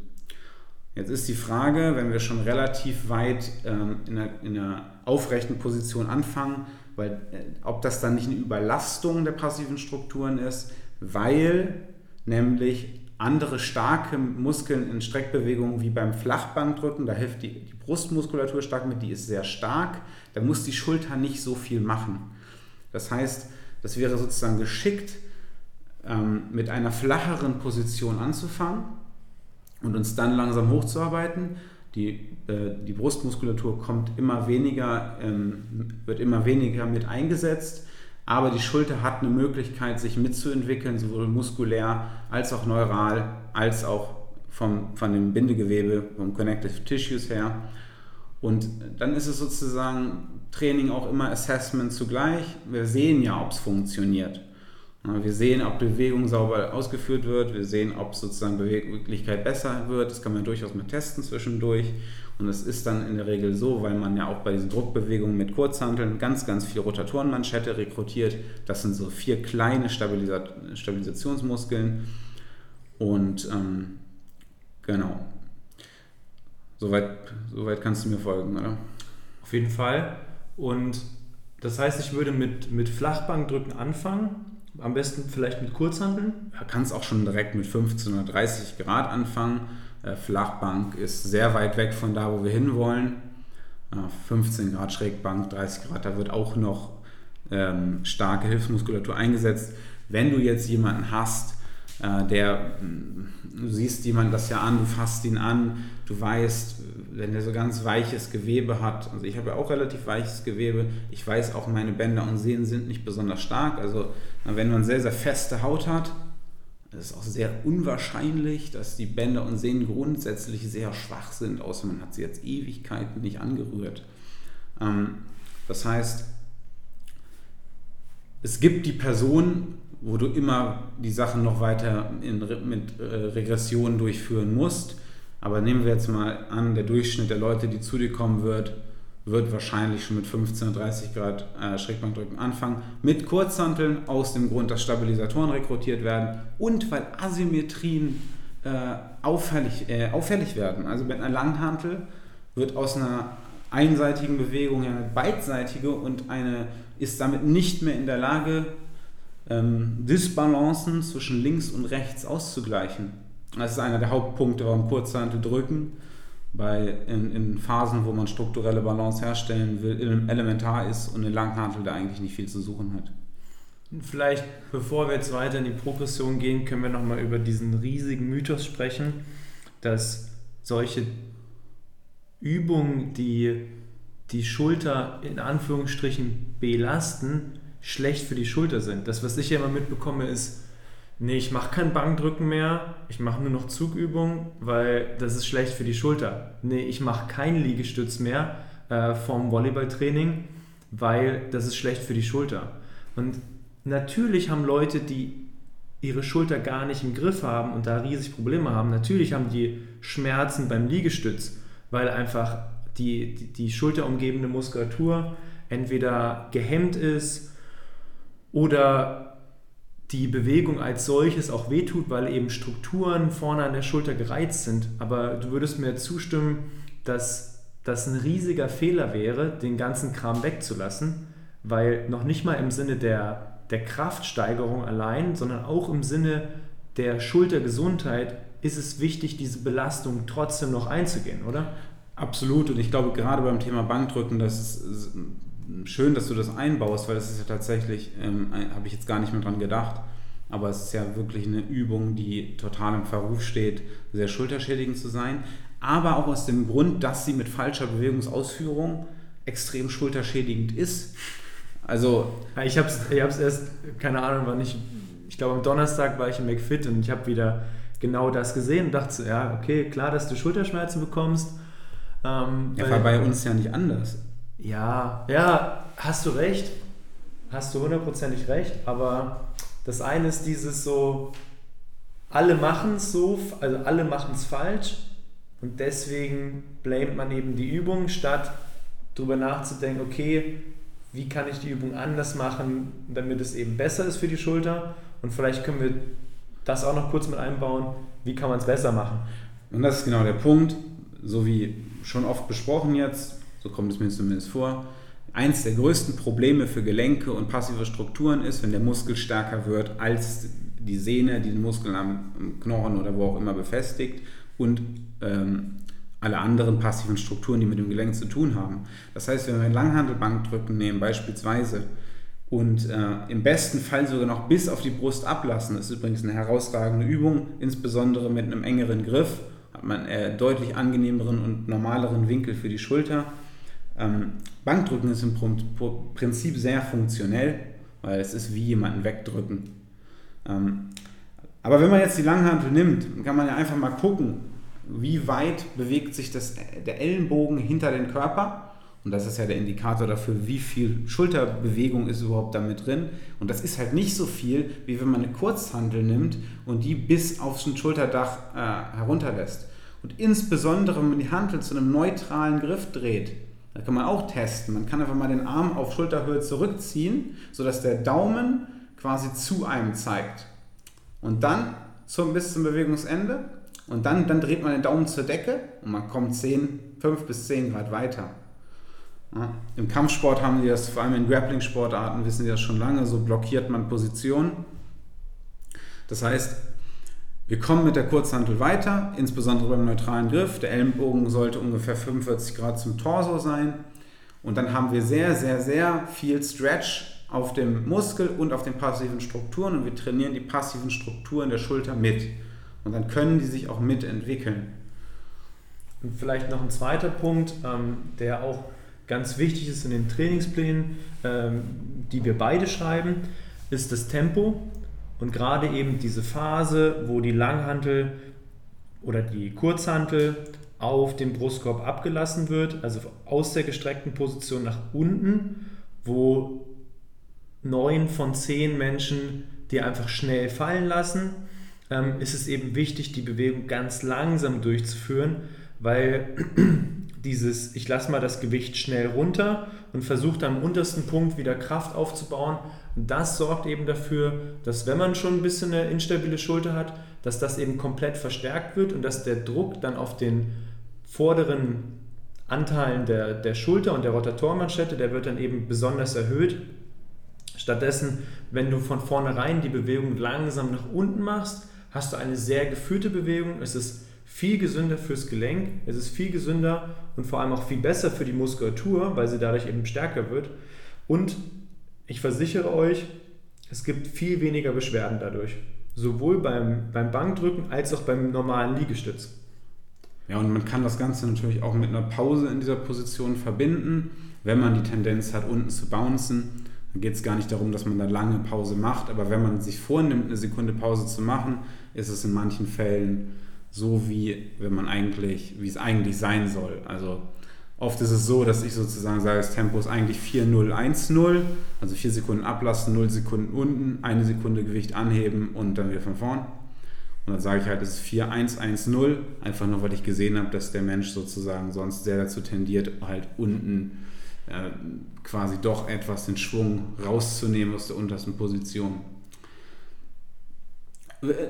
B: Jetzt ist die Frage, wenn wir schon relativ weit ähm, in, einer, in, einer, aufrechten Position anfangen, weil, äh, ob das dann nicht eine Überlastung der passiven Strukturen ist, weil nämlich andere starke Muskeln in Streckbewegungen wie beim Flachbankdrücken, da hilft die, die, Brustmuskulatur stark mit, die ist sehr stark, da muss die Schulter nicht so viel machen. Das heißt, das wäre sozusagen geschickt, ähm, mit einer flacheren Position anzufangen und uns dann langsam hochzuarbeiten. Die, äh, die Brustmuskulatur kommt immer weniger, ähm, wird immer weniger mit eingesetzt aber die Schulter hat eine Möglichkeit, sich mitzuentwickeln, sowohl muskulär als auch neural, als auch vom, von dem Bindegewebe, vom Connective Tissues her. Und dann ist es sozusagen Training auch immer Assessment zugleich. Wir sehen ja, ob es funktioniert. Wir sehen, ob Bewegung sauber ausgeführt wird. Wir sehen, ob sozusagen Beweglichkeit besser wird. Das kann man durchaus mal testen zwischendurch. Und es ist dann in der Regel so, weil man ja auch bei diesen Druckbewegungen mit Kurzhanteln ganz, ganz viel Rotatorenmanschette rekrutiert. Das sind so vier kleine Stabilisa Stabilisationsmuskeln. Und ähm, genau. Soweit, soweit kannst du mir folgen, oder?
A: Auf jeden Fall. Und das heißt, ich würde mit, mit Flachbankdrücken anfangen. Am besten vielleicht mit Kurzhanteln.
B: Du kannst auch schon direkt mit 15 oder 30 Grad anfangen äh, Flachbank ist sehr weit weg von da, wo wir hinwollen. 15 Grad Schrägbank, 30 Grad, da wird auch noch ähm, starke Hilfsmuskulatur eingesetzt. Wenn du jetzt jemanden hast, äh, der, du siehst jemanden das ja an, du fasst ihn an, du weißt, wenn der so ganz weiches Gewebe hat, also ich habe ja auch relativ weiches Gewebe, ich weiß auch, meine Bänder und Sehnen sind nicht besonders stark, also wenn man sehr, sehr feste Haut hat, es ist auch sehr unwahrscheinlich, dass die Bänder und Sehnen grundsätzlich sehr schwach sind, außer man hat sie jetzt Ewigkeiten nicht angerührt. Ähm, das heißt, es gibt die Person, wo du immer die Sachen noch weiter in, mit äh, Regressionen durchführen musst. Aber nehmen wir jetzt mal an, der Durchschnitt der Leute, die zu dir kommen wird, wird wahrscheinlich schon mit 15, 30 Grad äh, Schrägbankdrücken anfangen. Mit Kurzhanteln aus dem Grund, dass Stabilisatoren rekrutiert werden und weil Asymmetrien äh, auffällig, äh, auffällig werden. Also mit einer Langhantel wird aus einer einseitigen Bewegung eine beidseitige und eine ist damit nicht mehr in der Lage, ähm, Disbalancen zwischen links und rechts auszugleichen. Das ist einer der Hauptpunkte, warum Kurzhantel drücken bei, in, in, Phasen, wo man strukturelle Balance herstellen will, elementar ist und eine Langhantel da eigentlich nicht viel zu suchen hat.
A: Vielleicht, bevor wir jetzt weiter in die Progression gehen, können wir nochmal über diesen riesigen Mythos sprechen, dass solche Übungen, die die Schulter in Anführungsstrichen belasten, schlecht für die Schulter sind. Das, was ich ja immer mitbekomme, ist, nee, ich mache kein Bankdrücken mehr, ich mache nur noch Zugübungen, weil das ist schlecht für die Schulter. Nee, ich mache keinen Liegestütz mehr äh, vom Volleyballtraining, weil das ist schlecht für die Schulter. Und Natürlich haben Leute, die ihre Schulter gar nicht im Griff haben und da riesig Probleme haben, natürlich haben die Schmerzen beim Liegestütz, weil einfach die, die, die schulterumgebende Muskulatur entweder gehemmt ist oder die Bewegung als solches auch wehtut, weil eben Strukturen vorne an der Schulter gereizt sind. Aber du würdest mir zustimmen, dass das ein riesiger Fehler wäre, den ganzen Kram wegzulassen, weil noch nicht mal im Sinne der der Kraftsteigerung allein, sondern auch im Sinne der Schultergesundheit ist es wichtig, diese Belastung trotzdem noch einzugehen, oder?
B: Absolut. Und ich glaube, gerade beim Thema Bankdrücken, das ist schön, dass du das einbaust, weil das ist ja tatsächlich, ähm, habe ich jetzt gar nicht mehr dran gedacht, aber es ist ja wirklich eine Übung, die total im Verruf steht, sehr schulterschädigend zu sein. Aber auch aus dem Grund, dass sie mit falscher Bewegungsausführung extrem schulterschädigend ist.
A: Also. Ich habe es ich erst, keine Ahnung, wann ich, ich glaube am Donnerstag war ich im McFit und ich habe wieder genau das gesehen und dachte, ja, okay, klar, dass du Schulterschmerzen bekommst.
B: Ähm, ja, war bei uns ja nicht anders.
A: Ja, ja, hast du recht. Hast du hundertprozentig recht, aber das eine ist dieses so, alle machen es so, also alle machen es falsch und deswegen blamet man eben die Übung, statt darüber nachzudenken, okay, wie kann ich die Übung anders machen, damit es eben besser ist für die Schulter. Und vielleicht können wir das auch noch kurz mit einbauen, wie kann man es besser machen.
B: Und das ist genau der Punkt, so wie schon oft besprochen jetzt, so kommt es mir zumindest vor, eins der größten Probleme für Gelenke und passive Strukturen ist, wenn der Muskel stärker wird als die Sehne, die den Muskel am Knochen oder wo auch immer befestigt und ähm, alle anderen passiven Strukturen, die mit dem Gelenk zu tun haben. Das heißt, wenn wir Langhandelbankdrücken nehmen beispielsweise und äh, im besten Fall sogar noch bis auf die Brust ablassen, das ist übrigens eine herausragende Übung, insbesondere mit einem engeren Griff, hat man einen deutlich angenehmeren und normaleren Winkel für die Schulter. Ähm, Bankdrücken ist im Prinzip sehr funktionell, weil es ist wie jemanden wegdrücken. Ähm, aber wenn man jetzt die Langhantel nimmt, kann man ja einfach mal gucken, wie weit bewegt sich das, der Ellenbogen hinter den Körper. Und das ist ja der Indikator dafür, wie viel Schulterbewegung ist überhaupt damit drin. Und das ist halt nicht so viel, wie wenn man eine Kurzhantel nimmt und die bis aufs Schulterdach äh, herunterlässt. Und insbesondere, wenn man die Hantel zu einem neutralen Griff dreht, da kann man auch testen. Man kann einfach mal den Arm auf Schulterhöhe zurückziehen, sodass der Daumen quasi zu einem zeigt. Und dann zum, bis zum Bewegungsende und dann, dann dreht man den Daumen zur Decke und man kommt 10, 5 bis 10 Grad weiter. Ja, Im Kampfsport haben die das, vor allem in Grappling-Sportarten wissen die das schon lange, so blockiert man Positionen. Das heißt, wir kommen mit der Kurzhantel weiter, insbesondere beim neutralen Griff. Der Ellenbogen sollte ungefähr 45 Grad zum Torso sein. Und dann haben wir sehr, sehr, sehr viel Stretch auf dem Muskel und auf den passiven Strukturen und wir trainieren die passiven Strukturen der Schulter mit. Und dann können die sich auch mitentwickeln.
A: Und vielleicht noch ein zweiter Punkt, ähm, der auch ganz wichtig ist in den Trainingsplänen, ähm, die wir beide schreiben, ist das Tempo und gerade eben diese Phase, wo die Langhantel oder die Kurzhantel auf dem Brustkorb abgelassen wird, also aus der gestreckten Position nach unten, wo neun von zehn Menschen die einfach schnell fallen lassen ähm, ist es eben wichtig, die Bewegung ganz langsam durchzuführen, weil dieses, ich lasse mal das Gewicht schnell runter und versuche am untersten Punkt wieder Kraft aufzubauen, das sorgt eben dafür, dass wenn man schon ein bisschen eine instabile Schulter hat, dass das eben komplett verstärkt wird und dass der Druck dann auf den vorderen Anteilen der, der Schulter und der Rotatormanschette, der wird dann eben besonders erhöht. Stattdessen, wenn du von vornherein die Bewegung langsam nach unten machst, hast du eine sehr geführte Bewegung. Es ist viel gesünder fürs Gelenk, es ist viel gesünder und vor allem auch viel besser für die Muskulatur, weil sie dadurch eben stärker wird. Und ich versichere euch, es gibt viel weniger Beschwerden dadurch. Sowohl beim, beim Bankdrücken als auch beim normalen Liegestütz.
B: Ja, und man kann das Ganze natürlich auch mit einer Pause in dieser Position verbinden, wenn man die Tendenz hat, unten zu bouncen. Dann geht es gar nicht darum, dass man eine lange Pause macht, aber wenn man sich vornimmt, eine Sekunde Pause zu machen, ist es in manchen Fällen so, wie wenn man eigentlich, wie es eigentlich sein soll. Also oft ist es so, dass ich sozusagen sage, das Tempo ist eigentlich 4-0-1-0, also 4 Sekunden ablassen, 0 Sekunden unten, eine Sekunde Gewicht anheben und dann wieder von vorn. Und dann sage ich halt, es ist 4-1-1-0, einfach nur, weil ich gesehen habe, dass der Mensch sozusagen sonst sehr dazu tendiert, halt unten äh, quasi doch etwas den Schwung rauszunehmen aus der untersten Position.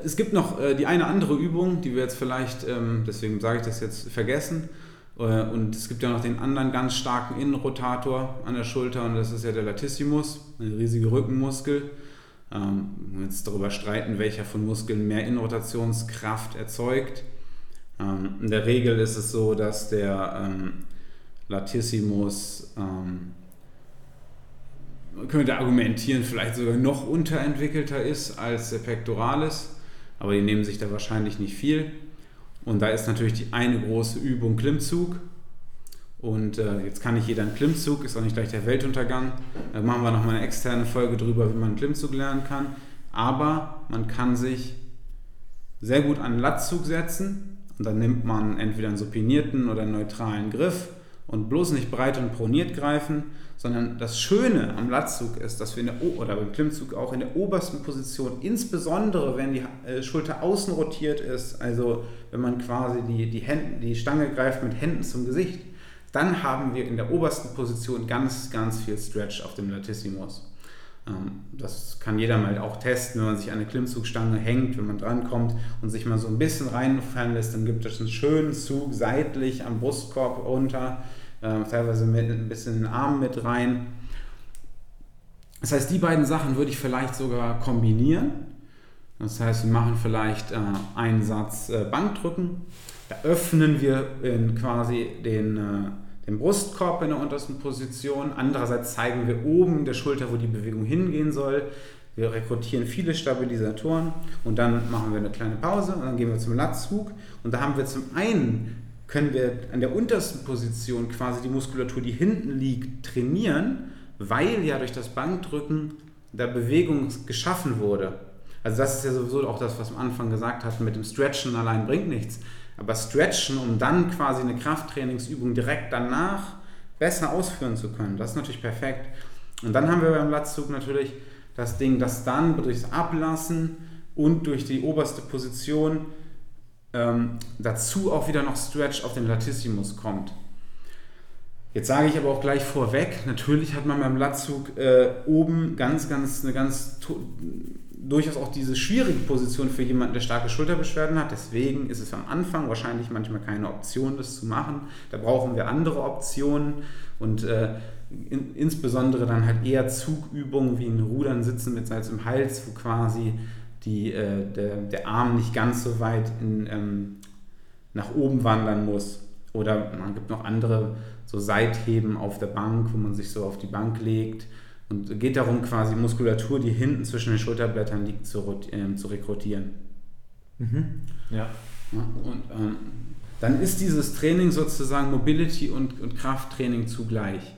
B: Es gibt noch äh, die eine andere Übung, die wir jetzt vielleicht, ähm, deswegen sage ich das jetzt, vergessen. Äh, und es gibt ja noch den anderen ganz starken Innenrotator an der Schulter und das ist ja der Latissimus, ein riesiger Rückenmuskel. Ähm, jetzt darüber streiten, welcher von Muskeln mehr Innenrotationskraft erzeugt. Ähm, in der Regel ist es so, dass der Latissimus könnte argumentieren, vielleicht sogar noch unterentwickelter ist als der Pectoralis, aber die nehmen sich da wahrscheinlich nicht viel. Und da ist natürlich die eine große Übung Klimmzug. Und äh, jetzt kann nicht jeder einen Klimmzug, ist auch nicht gleich der Weltuntergang. Da machen wir nochmal eine externe Folge drüber, wie man einen Klimmzug lernen kann. Aber man kann sich sehr gut an einen Lattzug setzen und dann nimmt man entweder einen supinierten oder einen neutralen Griff und bloß nicht breit und proniert greifen, sondern das Schöne am Lattzug ist, dass wir in der, oder beim Klimmzug auch in der obersten Position, insbesondere wenn die äh, Schulter außen rotiert ist, also wenn man quasi die, die, Hände, die Stange greift mit Händen zum Gesicht, dann haben wir in der obersten Position ganz, ganz viel Stretch auf dem Latissimus. Ähm, das kann jeder mal auch testen, wenn man sich an eine Klimmzugstange hängt, wenn man drankommt und sich mal so ein bisschen reinfallen lässt, dann gibt es einen schönen Zug seitlich am Brustkorb runter äh, teilweise mit ein bisschen den Arm mit rein. Das heißt, die beiden Sachen würde ich vielleicht sogar kombinieren. Das heißt, wir machen vielleicht äh, einen Satz äh, Bankdrücken. Da öffnen wir quasi den, äh, den Brustkorb in der untersten Position. Andererseits zeigen wir oben der Schulter, wo die Bewegung hingehen soll. Wir rekrutieren viele Stabilisatoren und dann machen wir eine kleine Pause und dann gehen wir zum Latzug. Und da haben wir zum einen können wir an der untersten Position quasi die Muskulatur, die hinten liegt, trainieren, weil ja durch das Bankdrücken da Bewegung geschaffen wurde. Also das ist ja sowieso auch das, was am Anfang gesagt hatten, mit dem Stretchen allein bringt nichts. Aber Stretchen, um dann quasi eine Krafttrainingsübung direkt danach besser ausführen zu können, das ist natürlich perfekt. Und dann haben wir beim Latzzug natürlich das Ding, dass dann durchs Ablassen und durch die oberste Position ähm, dazu auch wieder noch Stretch auf den Latissimus kommt. Jetzt sage ich aber auch gleich vorweg, natürlich hat man beim Latzug äh, oben ganz, ganz, eine ganz durchaus auch diese schwierige Position für jemanden, der starke Schulterbeschwerden hat. Deswegen ist es am Anfang wahrscheinlich manchmal keine Option, das zu machen. Da brauchen wir andere Optionen und äh, in, insbesondere dann halt eher Zugübungen wie ein Rudern sitzen mit Salz im Hals, wo quasi die, äh, der, der Arm nicht ganz so weit in, ähm, nach oben wandern muss. Oder man gibt noch andere so Seitheben auf der Bank, wo man sich so auf die Bank legt. Und es geht darum, quasi Muskulatur, die hinten zwischen den Schulterblättern liegt, zu, äh, zu rekrutieren. Mhm. Ja. ja. Und ähm, dann ist dieses Training sozusagen Mobility und, und Krafttraining zugleich.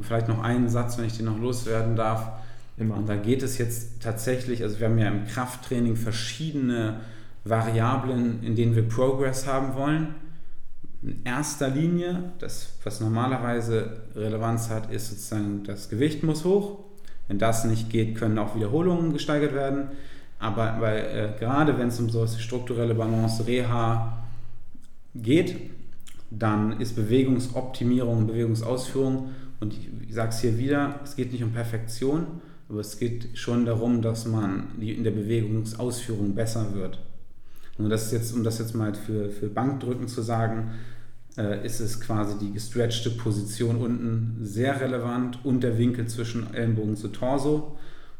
B: Vielleicht noch einen Satz, wenn ich den noch loswerden darf. Immer. Und da geht es jetzt tatsächlich, also wir haben ja im Krafttraining verschiedene Variablen, in denen wir Progress haben wollen. In erster Linie, das, was normalerweise Relevanz hat, ist sozusagen, das Gewicht muss hoch. Wenn das nicht geht, können auch Wiederholungen gesteigert werden. Aber weil, äh, gerade wenn es um so strukturelle Balance, Reha geht, dann ist Bewegungsoptimierung und Bewegungsausführung, und ich, ich sage es hier wieder, es geht nicht um Perfektion, aber es geht schon darum, dass man in der Bewegungsausführung besser wird. Und das ist jetzt, um das jetzt mal für, für Bankdrücken zu sagen, äh, ist es quasi die gestretchte Position unten sehr relevant und der Winkel zwischen Ellenbogen zu Torso,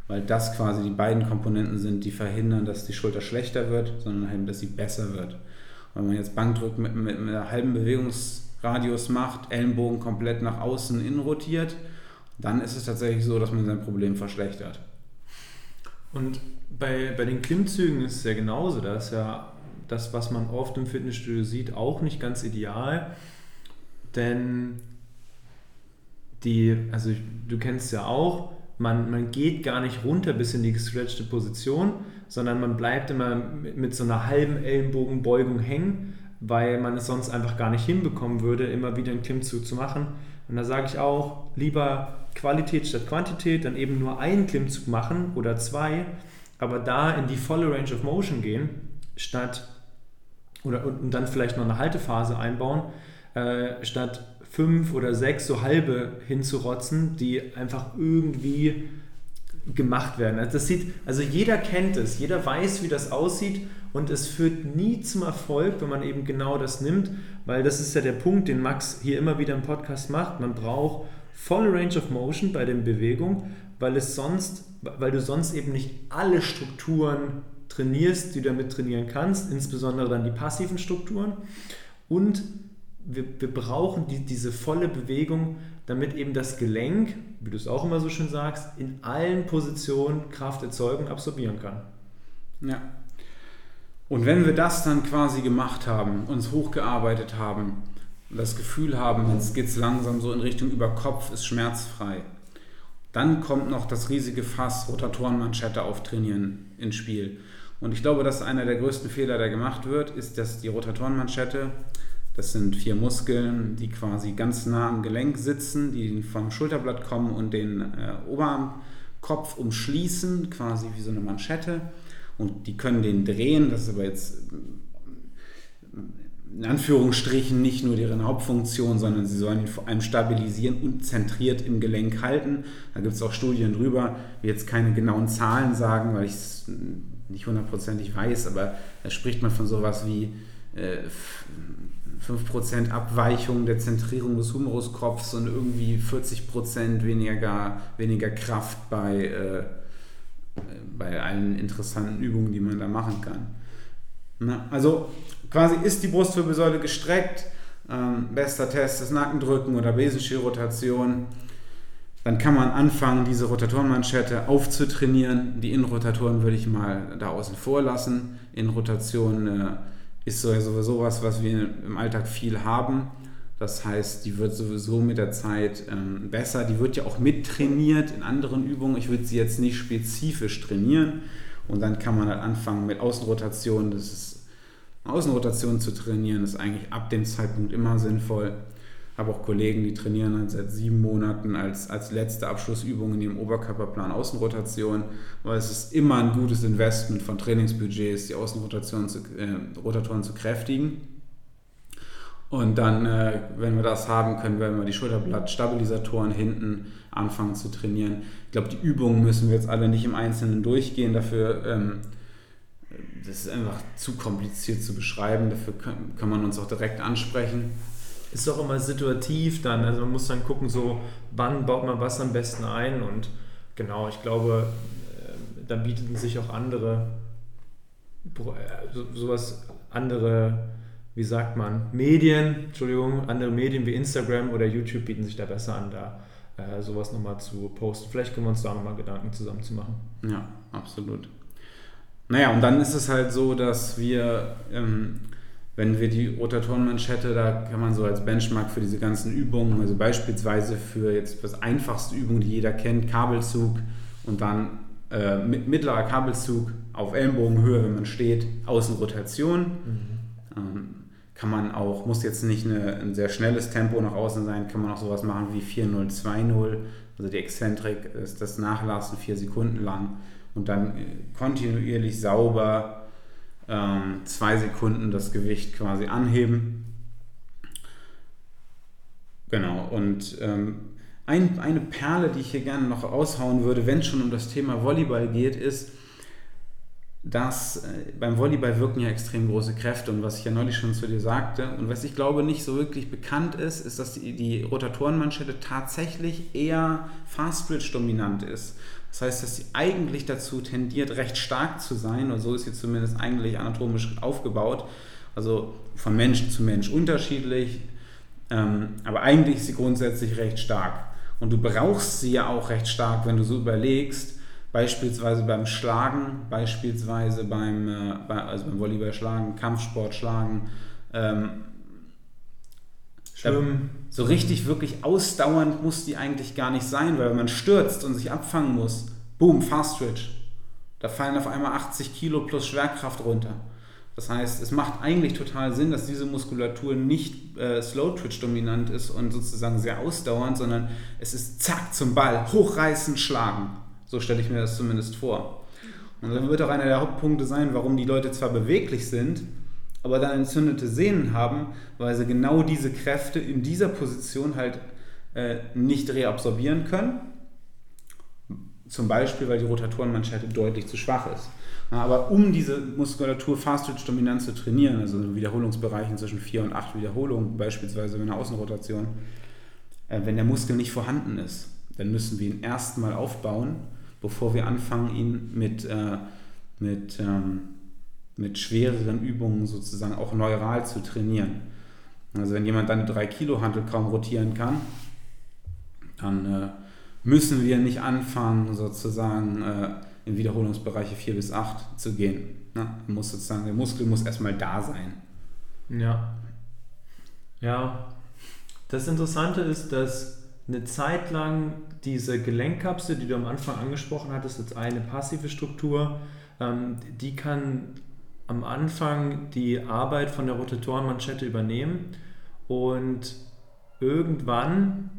B: weil das quasi die beiden Komponenten sind, die verhindern, dass die Schulter schlechter wird, sondern eben, dass sie besser wird. Wenn man jetzt Bankdrücken mit, mit, mit einer halben Bewegungsradius macht, Ellenbogen komplett nach außen innen rotiert, dann ist es tatsächlich so, dass man sein Problem verschlechtert.
A: Und bei, bei den Klimmzügen ist es ja genauso. Da ist ja das, was man oft im Fitnessstudio sieht, auch nicht ganz ideal. Denn die, also du kennst ja auch, man, man geht gar nicht runter bis in die gestretchte Position, sondern man bleibt immer mit, mit so einer halben Ellenbogenbeugung hängen, weil man es sonst einfach gar nicht hinbekommen würde, immer wieder einen Klimmzug zu machen. Und da sage ich auch, lieber Qualität statt Quantität, dann eben nur einen Klimmzug machen oder zwei, aber da in die volle Range of Motion gehen, statt oder und dann vielleicht noch eine Haltephase einbauen, äh, statt fünf oder sechs so halbe hinzurotzen, die einfach irgendwie gemacht werden. Also das sieht, also jeder kennt es, jeder weiß, wie das aussieht und es führt nie zum Erfolg, wenn man eben genau das nimmt, weil das ist ja der Punkt, den Max hier immer wieder im Podcast macht. Man braucht volle Range of Motion bei den Bewegungen, weil es sonst, weil du sonst eben nicht alle Strukturen trainierst, die du damit trainieren kannst, insbesondere dann die passiven Strukturen. Und wir, wir brauchen die, diese volle Bewegung, damit eben das Gelenk, wie du es auch immer so schön sagst, in allen Positionen Kraft erzeugen absorbieren kann.
B: Ja. Und wenn wir das dann quasi gemacht haben, uns hochgearbeitet haben, das Gefühl haben, jetzt geht es langsam so in Richtung über Kopf, ist schmerzfrei, dann kommt noch das riesige Fass Rotatorenmanschette auftrainieren ins Spiel. Und ich glaube, dass einer der größten Fehler, der gemacht wird, ist, dass die Rotatorenmanschette das sind vier Muskeln, die quasi ganz nah am Gelenk sitzen, die vom Schulterblatt kommen und den äh, Oberarmkopf umschließen, quasi wie so eine Manschette. Und die können den drehen, das ist aber jetzt in Anführungsstrichen nicht nur deren Hauptfunktion, sondern sie sollen ihn vor allem stabilisieren und zentriert im Gelenk halten. Da gibt es auch Studien drüber, die jetzt keine genauen Zahlen sagen, weil ich es nicht hundertprozentig weiß, aber da spricht man von sowas wie äh, 5% Abweichung der Zentrierung des Humeruskopfs und irgendwie 40% weniger, weniger Kraft bei, äh, bei allen interessanten Übungen, die man da machen kann. Na, also quasi ist die Brustwirbelsäule gestreckt, ähm, bester Test ist Nackendrücken oder Besenschirrotation. Dann kann man anfangen, diese Rotatorenmanschette aufzutrainieren. Die Innenrotatoren würde ich mal da außen vor lassen. Innenrotation äh, ist sowieso was, was wir im Alltag viel haben. Das heißt, die wird sowieso mit der Zeit ähm, besser. Die wird ja auch mittrainiert in anderen Übungen. Ich würde sie jetzt nicht spezifisch trainieren. Und dann kann man halt anfangen mit Außenrotation. Das ist Außenrotation zu trainieren, ist eigentlich ab dem Zeitpunkt immer sinnvoll habe auch Kollegen, die trainieren halt seit sieben Monaten als, als letzte Abschlussübung in ihrem Oberkörperplan Außenrotation, weil es ist immer ein gutes Investment von Trainingsbudgets, die Außenrotation zu, äh, Rotatoren zu kräftigen. Und dann, äh, wenn wir das haben, können wir immer die Schulterblattstabilisatoren hinten anfangen zu trainieren. Ich glaube, die Übungen müssen wir jetzt alle nicht im Einzelnen durchgehen. Dafür, ähm, das ist einfach zu kompliziert zu beschreiben. Dafür kann, kann man uns auch direkt ansprechen
A: ist doch immer situativ dann. Also man muss dann gucken, so wann baut man was am besten ein und genau, ich glaube, äh, da bieten sich auch andere, äh, sowas, andere, wie sagt man, Medien, Entschuldigung, andere Medien wie Instagram oder YouTube bieten sich da besser an, da äh, sowas nochmal zu posten. Vielleicht können wir uns da nochmal Gedanken zusammen zu machen.
B: Ja, absolut. Naja, und dann ist es halt so, dass wir ähm, wenn wir die Rotatorenmanschette, da kann man so als Benchmark für diese ganzen Übungen, also beispielsweise für jetzt das einfachste Übung, die jeder kennt, Kabelzug und dann äh, mit mittlerer Kabelzug auf Ellenbogenhöhe, wenn man steht, Außenrotation. Mhm. Ähm, kann man auch, muss jetzt nicht eine, ein sehr schnelles Tempo nach außen sein, kann man auch sowas machen wie 4-0-2-0, also die Exzentrik ist das Nachlassen vier Sekunden lang und dann äh, kontinuierlich sauber ähm, zwei Sekunden das Gewicht quasi anheben. Genau, und ähm, ein, eine Perle, die ich hier gerne noch aushauen würde, wenn es schon um das Thema Volleyball geht, ist, dass äh, beim Volleyball wirken ja extrem große Kräfte und was ich ja neulich schon zu dir sagte und was ich glaube nicht so wirklich bekannt ist, ist, dass die, die Rotatorenmanschette tatsächlich eher Fast dominant ist. Das heißt, dass sie eigentlich dazu tendiert, recht stark zu sein, und so ist sie zumindest eigentlich anatomisch aufgebaut. Also von Mensch zu Mensch unterschiedlich, ähm, aber eigentlich ist sie grundsätzlich recht stark. Und du brauchst sie ja auch recht stark, wenn du so überlegst, beispielsweise beim Schlagen, beispielsweise beim, äh, also beim Volleyball schlagen, Kampfsport schlagen, ähm, Schwimmen. So richtig wirklich ausdauernd muss die eigentlich gar nicht sein, weil wenn man stürzt und sich abfangen muss, boom, Fast Twitch. Da fallen auf einmal 80 Kilo plus Schwerkraft runter. Das heißt, es macht eigentlich total Sinn, dass diese Muskulatur nicht äh, Slow Twitch dominant ist und sozusagen sehr ausdauernd, sondern es ist zack zum Ball, hochreißen, schlagen. So stelle ich mir das zumindest vor. Und dann wird auch einer der Hauptpunkte sein, warum die Leute zwar beweglich sind, aber dann entzündete Sehnen haben, weil sie genau diese Kräfte in dieser Position halt äh, nicht reabsorbieren können. Zum Beispiel, weil die Rotatorenmanschette deutlich zu schwach ist. Aber um diese Muskulatur Fast-Twitch-dominant zu trainieren, also in Wiederholungsbereichen zwischen 4 und 8 Wiederholungen, beispielsweise in einer Außenrotation, äh, wenn der Muskel nicht vorhanden ist, dann müssen wir ihn erstmal aufbauen, bevor wir anfangen, ihn mit, äh, mit, ähm, mit schwereren Übungen sozusagen auch neural zu trainieren. Also wenn jemand dann 3 Kilo Hantel kaum rotieren kann, dann äh, müssen wir nicht anfangen, sozusagen in Wiederholungsbereiche 4 bis 8 zu gehen. Ne? Muss sozusagen, der Muskel muss erstmal da sein.
A: Ja. Ja. Das Interessante ist, dass eine Zeit lang diese Gelenkkapsel, die du am Anfang angesprochen hattest, als eine passive Struktur, ähm, die kann am Anfang die Arbeit von der Rotatorenmanschette übernehmen und irgendwann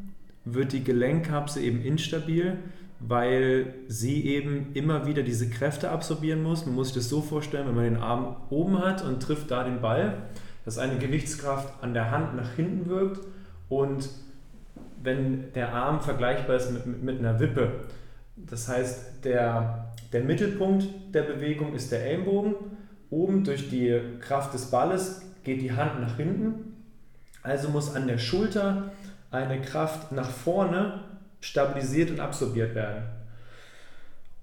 A: wird die Gelenkkapsel eben instabil weil sie eben immer wieder diese Kräfte absorbieren muss. Man muss sich das so vorstellen, wenn man den Arm oben hat und trifft da den Ball, dass eine Gewichtskraft an der Hand nach hinten wirkt und wenn der Arm vergleichbar ist mit, mit, einer Wippe. Das heißt, der, der Mittelpunkt der Bewegung ist der Ellenbogen. Oben durch die Kraft des Balles geht die Hand nach hinten. Also muss an der Schulter eine Kraft nach vorne stabilisiert und absorbiert werden.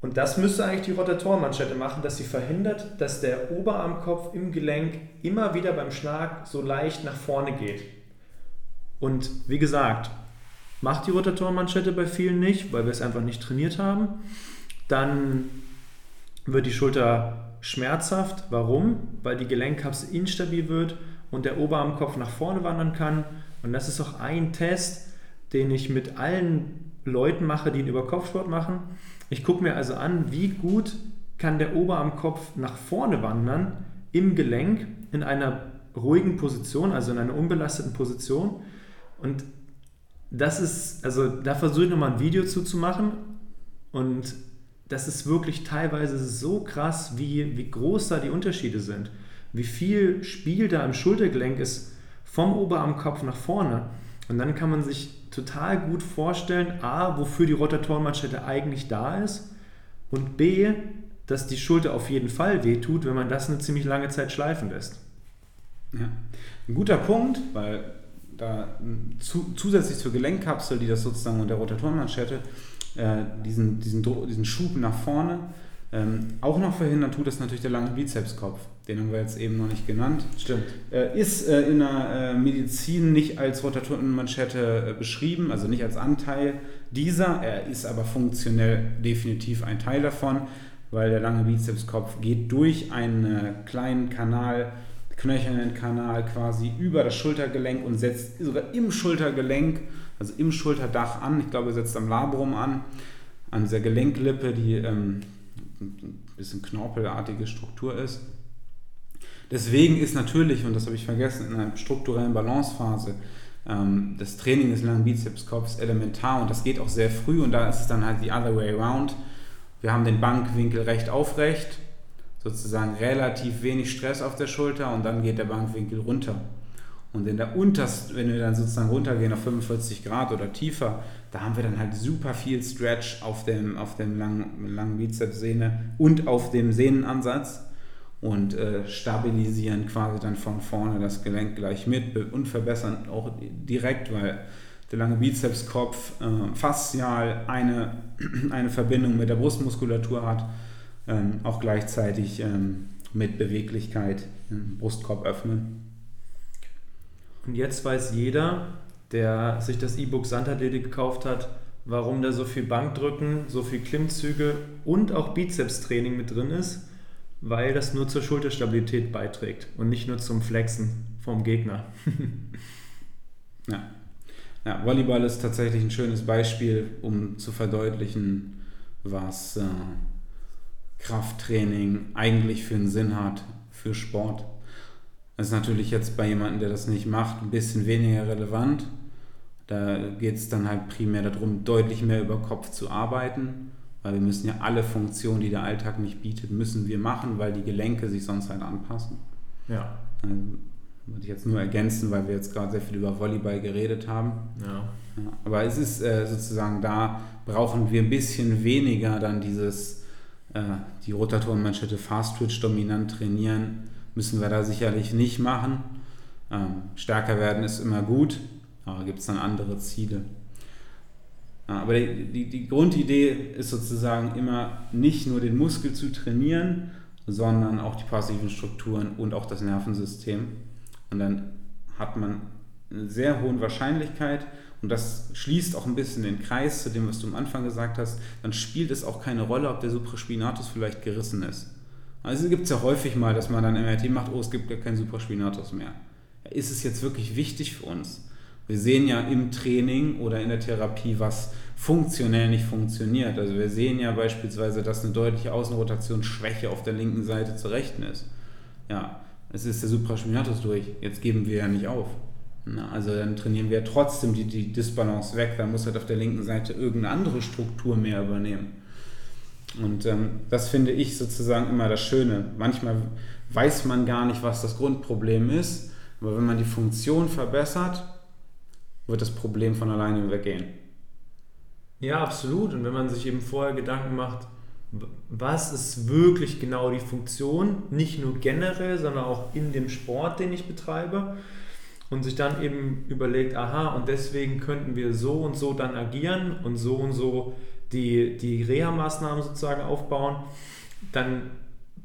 A: Und das müsste eigentlich die Rotatorenmanschette machen, dass sie verhindert, dass der Oberarmkopf im Gelenk immer wieder beim Schlag so leicht nach vorne geht. Und wie gesagt, macht die Rotatorenmanschette bei vielen nicht, weil wir es einfach nicht trainiert haben. Dann wird die Schulter schmerzhaft. Warum? Weil die Gelenkkapsel instabil wird und der Oberarmkopf nach vorne wandern kann. Und das ist auch ein Test, den ich mit allen Leuten mache, die einen Überkopfsport machen. Ich gucke mir also an, wie gut kann der Oberarmkopf nach vorne wandern im Gelenk in einer ruhigen Position, also in einer unbelasteten Position. Und das ist, also da versuche ich nochmal ein Video zuzumachen und das ist wirklich teilweise so krass, wie, wie groß da die Unterschiede sind. Wie viel Spiel da im Schultergelenk ist vom Oberarmkopf nach vorne. Und dann kann man sich total gut vorstellen, a, wofür die Rotatorenmanschette eigentlich da ist und b, dass die Schulter auf jeden Fall wehtut, wenn man das eine ziemlich lange Zeit schleifen lässt.
B: Ja, ein guter Punkt, weil da zu, zusätzlich zur Gelenkkapsel, die das sozusagen und der Rotatorenmanschette äh, diesen, diesen, diesen Schub nach vorne ähm, auch noch verhindern tut das natürlich der lange Bizepskopf. Den haben wir jetzt eben noch nicht genannt.
A: Stimmt.
B: Äh, ist äh, in der äh, Medizin nicht als Rotatorenmanschette äh, beschrieben, also nicht als Anteil dieser. Er ist aber funktionell definitiv ein Teil davon, weil der lange Bizepskopf geht durch einen kleinen Kanal, knöchernen Kanal quasi über das Schultergelenk und setzt sogar im Schultergelenk, also im Schulterdach an. Ich glaube, er setzt am Labrum an, an dieser Gelenklippe, die ähm, ein bisschen knorpelartige Struktur ist. Deswegen ist natürlich, und das habe ich vergessen, in einer strukturellen Balancephase ähm, das Training des langen Bizepskopfs elementar und das geht auch sehr früh und da ist es dann halt the other way around. Wir haben den Bankwinkel recht aufrecht, sozusagen relativ wenig Stress auf der Schulter und dann geht der Bankwinkel runter. Und in der untersten, wenn wir dann sozusagen runtergehen auf 45 Grad oder tiefer, da haben wir dann halt super viel Stretch auf dem, auf dem langen, langen Bizepssehne und auf dem Sehnenansatz und äh, stabilisieren quasi dann von vorne das Gelenk gleich mit und verbessern auch direkt, weil der lange Bizepskopf äh, faszial eine, eine Verbindung mit der Brustmuskulatur hat, ähm, auch gleichzeitig ähm, mit Beweglichkeit, Brustkorb öffnen.
A: Und jetzt weiß jeder, der sich das E-Book Sandathletik gekauft hat, warum da so viel Bankdrücken, so viel Klimmzüge und auch Bizepstraining mit drin ist, weil das nur zur Schulterstabilität beiträgt und nicht nur zum Flexen vom Gegner.
B: ja. ja, Volleyball ist tatsächlich ein schönes Beispiel, um zu verdeutlichen, was äh, Krafttraining eigentlich für einen Sinn hat für Sport. Das ist natürlich jetzt bei jemandem, der das nicht macht, ein bisschen weniger relevant. Da geht es dann halt primär darum, deutlich mehr über Kopf zu arbeiten, weil wir müssen ja alle Funktionen, die der Alltag nicht bietet, müssen wir machen, weil die Gelenke sich sonst halt anpassen.
A: Ja.
B: Also, würde ich jetzt nur ergänzen, weil wir jetzt gerade sehr viel über Volleyball geredet haben.
A: Ja.
B: ja aber es ist äh, sozusagen, da brauchen wir ein bisschen weniger dann dieses äh, die Rotatorenmanschette Fast Twitch dominant trainieren, müssen wir da sicherlich nicht machen. Ähm, stärker werden ist immer gut, aber gibt es dann andere Ziele. Ja, aber die, die, die Grundidee ist sozusagen immer nicht nur den Muskel zu trainieren, sondern auch die passiven Strukturen und auch das Nervensystem. Und dann hat man eine sehr hohe Wahrscheinlichkeit, und das schließt auch ein bisschen den Kreis zu dem, was du am Anfang gesagt hast, dann spielt es auch keine Rolle, ob der Supraspinatus vielleicht gerissen ist. Also gibt es ja häufig mal, dass man dann MRT macht, oh, es gibt gar keinen Supraspinatus mehr. Ist es jetzt wirklich wichtig für uns? Wir sehen ja im Training oder in der Therapie, was funktionell nicht funktioniert. Also wir sehen ja beispielsweise, dass eine deutliche Außenrotationsschwäche auf der linken Seite zu rechten ist. Ja, es ist der Supraspinatus durch. Jetzt geben wir ja nicht auf. Na, also dann trainieren wir trotzdem die, die Disbalance weg, dann muss halt auf der linken Seite irgendeine andere Struktur mehr übernehmen. Und ähm, das finde ich sozusagen immer das Schöne. Manchmal weiß man gar nicht, was das Grundproblem ist, aber wenn man die Funktion verbessert, wird das Problem von alleine weggehen.
A: Ja, absolut. Und wenn man sich eben vorher Gedanken macht, was ist wirklich genau die Funktion, nicht nur generell, sondern auch in dem Sport, den ich betreibe, und sich dann eben überlegt, aha, und deswegen könnten wir so und so dann agieren und so und so die, die Reha-Maßnahmen sozusagen aufbauen, dann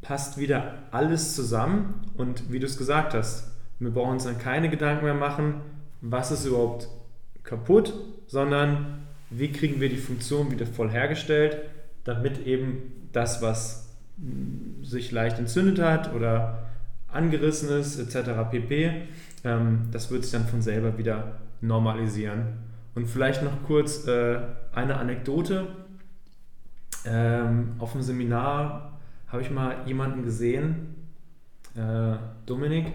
A: passt wieder alles zusammen und wie du es gesagt hast, wir brauchen uns dann keine Gedanken mehr machen, was ist überhaupt kaputt, sondern wie kriegen wir die Funktion wieder voll hergestellt, damit eben das, was sich leicht entzündet hat oder angerissen ist, etc. pp., ähm, das wird sich dann von selber wieder normalisieren. Und vielleicht noch kurz äh, eine Anekdote. Ähm, auf dem Seminar habe ich mal jemanden gesehen, äh, Dominik,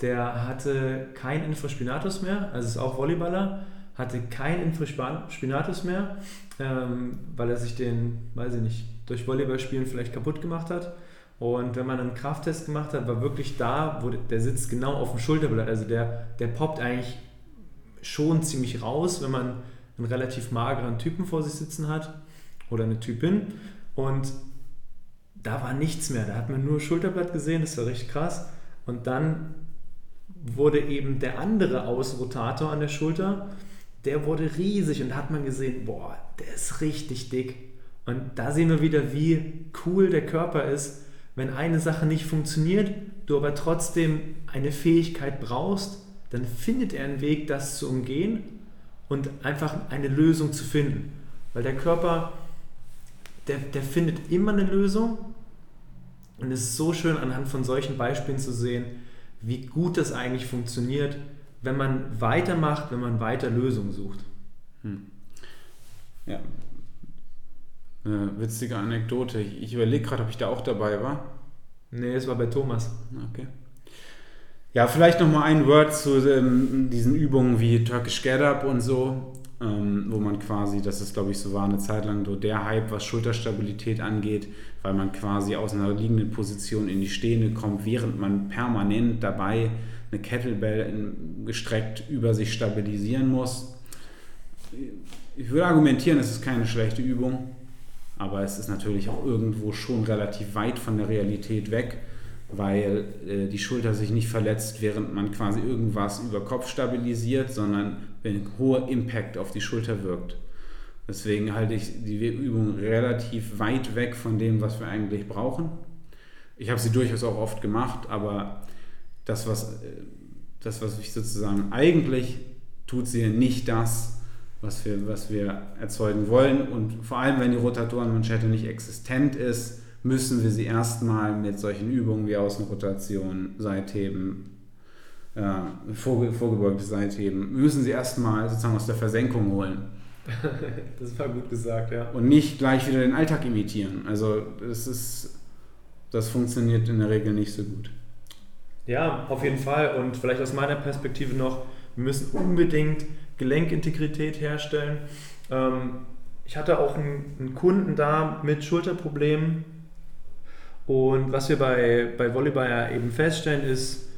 A: der hatte kein Infraspinatus mehr, also ist auch Volleyballer, hatte kein Infraspinatus mehr, ähm, weil er sich den, weiß ich nicht, durch Volleyballspielen vielleicht kaputt gemacht hat. Und wenn man einen Krafttest gemacht hat, war wirklich da, wo der sitzt genau auf dem Schulterblatt. Also der, der poppt eigentlich schon ziemlich raus, wenn man einen relativ mageren Typen vor sich sitzen hat oder eine Typin. Und da war nichts mehr. Da hat man nur Schulterblatt gesehen, das war richtig krass. Und dann wurde eben der andere Außenrotator an der Schulter, der wurde riesig und da hat man gesehen, boah, der ist richtig dick. Und da sehen wir wieder, wie cool der Körper ist, wenn eine Sache nicht funktioniert, du aber trotzdem eine Fähigkeit brauchst, dann findet er einen Weg, das zu umgehen und einfach eine Lösung zu finden. Weil der Körper, der, der findet immer eine Lösung und es ist so schön anhand von solchen Beispielen zu sehen, wie gut das eigentlich funktioniert, wenn man weitermacht, wenn man weiter Lösungen sucht. Hm.
B: Ja, eine witzige Anekdote. Ich, überlege gerade, ob ich da auch dabei war.
A: Nee, es war bei Thomas.
B: Okay. Ja, vielleicht nochmal ein Wort zu ähm, diesen Übungen wie Turkish Get Up und so, ähm, wo man quasi, das ist glaube ich so war eine Zeit lang so der Hype, was Schulterstabilität angeht, weil man quasi aus einer liegenden Position in die stehende kommt, während man permanent dabei eine Kettlebell gestreckt über sich stabilisieren muss. Ich würde argumentieren, es ist keine schlechte Übung aber es ist natürlich auch irgendwo schon relativ weit von der Realität weg, weil äh, die Schulter sich nicht verletzt, während man quasi irgendwas über Kopf stabilisiert, sondern wenn hoher Impact auf die Schulter wirkt. Deswegen halte ich die Übung relativ weit weg von dem, was wir eigentlich brauchen. ich habe sie durchaus auch oft gemacht, aber das, was, äh, das, was ich sozusagen eigentlich tut sie nicht das, was wir, was wir erzeugen wollen. Und vor allem, wenn die Rotatorenmanschette nicht existent ist, müssen wir sie erstmal mit solchen Übungen wie Außenrotation, Seitheben, äh, vorgebeugte Seitheben, müssen sie erstmal sozusagen aus der Versenkung holen.
A: das war gut gesagt, ja.
B: Und nicht gleich wieder den Alltag imitieren. Also das ist, das funktioniert in der Regel nicht so gut.
A: Ja, auf jeden Fall. Und vielleicht aus meiner Perspektive noch, wir müssen unbedingt Gelenkintegrität herstellen. Ähm, ich hatte auch einen, Kunden da mit Schulterproblemen. Und was wir bei, bei Volleyball ja eben feststellen ist,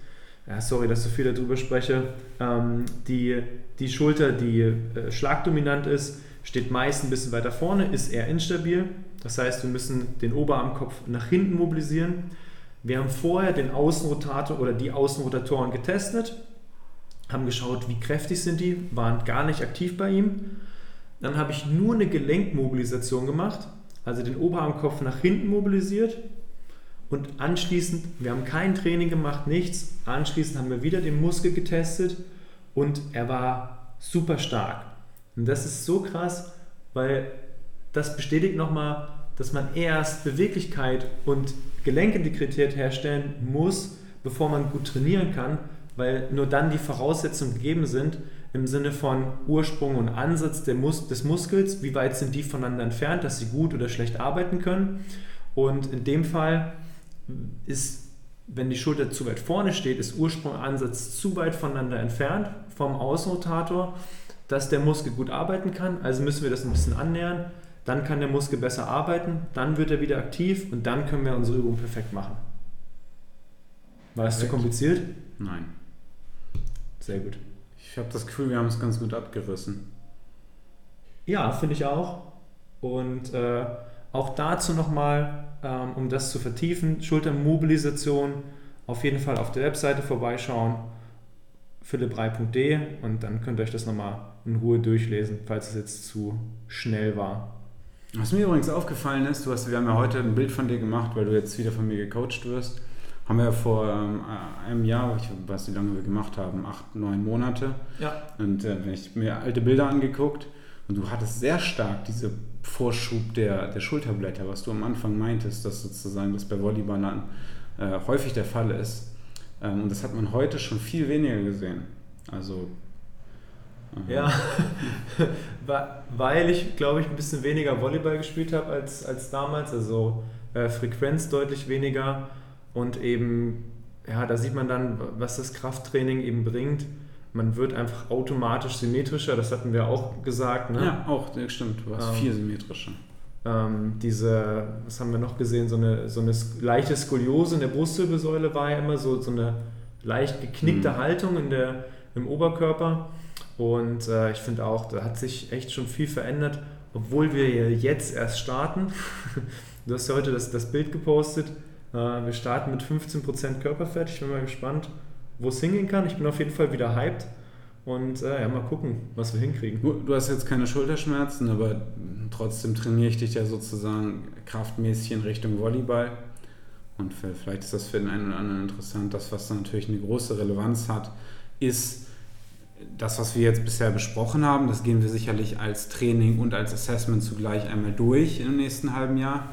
A: ja, sorry, dass so viel darüber spreche, ähm, die, die Schulter, die äh, schlagdominant ist, steht meist ein bisschen weiter vorne, ist eher instabil. Das heißt, wir müssen den Oberarmkopf nach hinten mobilisieren. Wir haben vorher den Außenrotator oder die Außenrotatoren getestet haben geschaut, wie kräftig sind die, waren gar nicht aktiv bei ihm. Dann habe ich nur eine Gelenkmobilisation gemacht, also den Oberarmkopf nach hinten mobilisiert und anschließend, wir haben kein Training gemacht, nichts, anschließend haben wir wieder den Muskel getestet und er war super stark. Und das ist so krass, weil das bestätigt nochmal, dass man erst Beweglichkeit und Gelenkintegrität herstellen muss, bevor man gut trainieren kann, weil nur dann die Voraussetzungen gegeben sind im Sinne von Ursprung und Ansatz des Muskels, wie weit sind die voneinander entfernt, dass sie gut oder schlecht arbeiten können. Und in dem Fall ist, wenn die Schulter zu weit vorne steht, ist Ursprung Ansatz zu weit voneinander entfernt vom Außenrotator, dass der Muskel gut arbeiten kann. Also müssen wir das ein bisschen annähern. Dann kann der Muskel besser arbeiten, dann wird er wieder aktiv und dann können wir unsere Übung perfekt machen. War das zu kompliziert?
B: Nein.
A: Sehr gut.
B: Ich habe das Gefühl, wir haben es ganz gut abgerissen.
A: Ja, finde ich auch. Und äh, auch dazu nochmal, ähm, um das zu vertiefen, Schultermobilisation, auf jeden Fall auf der Webseite vorbeischauen, philipprei.de und dann könnt ihr euch das nochmal in Ruhe durchlesen, falls es jetzt zu schnell war.
B: Was mir übrigens aufgefallen ist, du hast, wir haben ja heute ein Bild von dir gemacht, weil du jetzt wieder von mir gecoacht wirst haben wir vor ähm, einem Jahr, ich weiß nicht, wie lange wir gemacht haben, acht, neun Monate.
A: Ja.
B: Und äh, ich mir alte Bilder angeguckt und du hattest sehr stark diese Vorschub der, der Schulterblätter, was du am Anfang meintest, dass sozusagen das bei Volleyballern äh, häufig der Fall ist. Ähm, und das hat man heute schon viel weniger gesehen. Also
A: ja, weil ich, glaube ich, ein bisschen weniger Volleyball gespielt habe als, als damals, also äh, Frequenz deutlich weniger und eben, ja, da sieht man dann, was das Krafttraining eben bringt. Man wird einfach automatisch symmetrischer, das hatten wir auch gesagt. Ne?
B: Ja, auch, stimmt, du warst ähm, viel symmetrischer.
A: Ähm, diese, was haben wir noch gesehen, so eine, so eine leichte Skoliose in der Brustwirbelsäule war ja immer so, so eine leicht geknickte mhm. Haltung in der, im Oberkörper. Und äh, ich finde auch, da hat sich echt schon viel verändert, obwohl wir jetzt erst starten. du hast ja heute das, das Bild gepostet. Äh, wir starten mit 15% Körperfett. Ich bin mal gespannt, wo es hingehen kann. Ich bin auf jeden Fall wieder hyped. Und äh, ja, mal gucken, was wir hinkriegen.
B: Du, du, hast jetzt keine Schulterschmerzen, aber trotzdem trainiere ich dich ja sozusagen kraftmäßig in Richtung Volleyball. Und vielleicht ist das für den einen oder anderen interessant. Das, was natürlich eine große Relevanz hat, ist das, was wir jetzt bisher besprochen haben. Das gehen wir sicherlich als Training und als Assessment zugleich einmal durch im nächsten halben Jahr.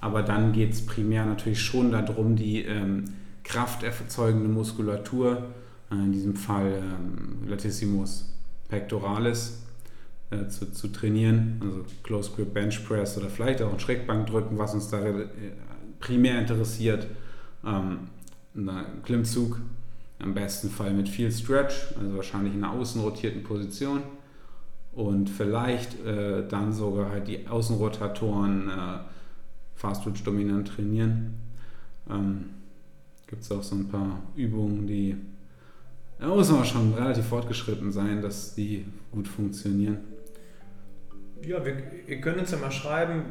B: Aber dann geht es primär natürlich schon darum, die ähm, krafterzeugende Muskulatur, äh, in diesem Fall ähm, Latissimus pectoralis, äh, zu, zu, trainieren. Also Close Grip Bench Press oder vielleicht auch ein Schrägbankdrücken, was uns da äh, primär interessiert. Ähm, ein Klimmzug, im besten Fall mit viel Stretch, also wahrscheinlich in einer außenrotierten Position. Und vielleicht äh, dann sogar halt die Außenrotatoren äh, Fast-Twitch-dominant trainieren. Ähm, Gibt es auch so ein paar Übungen, die da muss man schon relativ fortgeschritten sein, dass die gut funktionieren.
A: Ja, wir, wir können uns ja mal schreiben,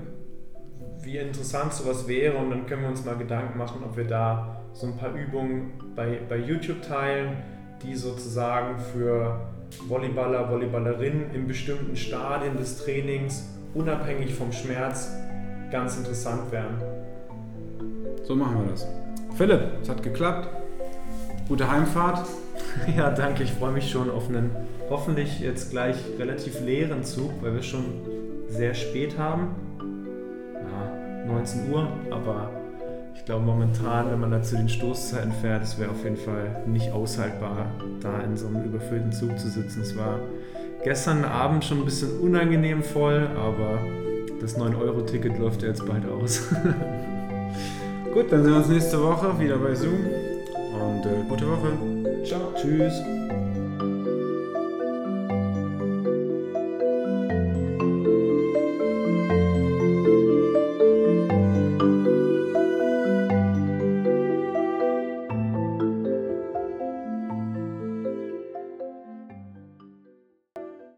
A: wie interessant sowas wäre und dann können wir uns mal Gedanken machen, ob wir da so ein paar Übungen bei, bei YouTube teilen, die sozusagen für Volleyballer, Volleyballerinnen in bestimmten Stadien des Trainings unabhängig vom Schmerz ganz interessant wären.
B: So machen wir das. Philipp, es hat geklappt. Gute Heimfahrt.
A: Ja, danke. Ich freue mich schon auf einen hoffentlich jetzt gleich relativ leeren Zug, weil wir schon sehr spät haben. Ja, 19 Uhr, aber ich glaube momentan, wenn man da zu den Stoßzeiten fährt, es wäre auf jeden Fall nicht aushaltbar, da in so einem überfüllten Zug zu sitzen. Es war gestern Abend schon ein bisschen unangenehm voll, aber das 9-Euro-Ticket läuft ja jetzt bald aus.
B: Gut, dann sehen wir uns nächste Woche wieder bei Zoom und äh, gute Woche.
A: Ciao. Tschüss.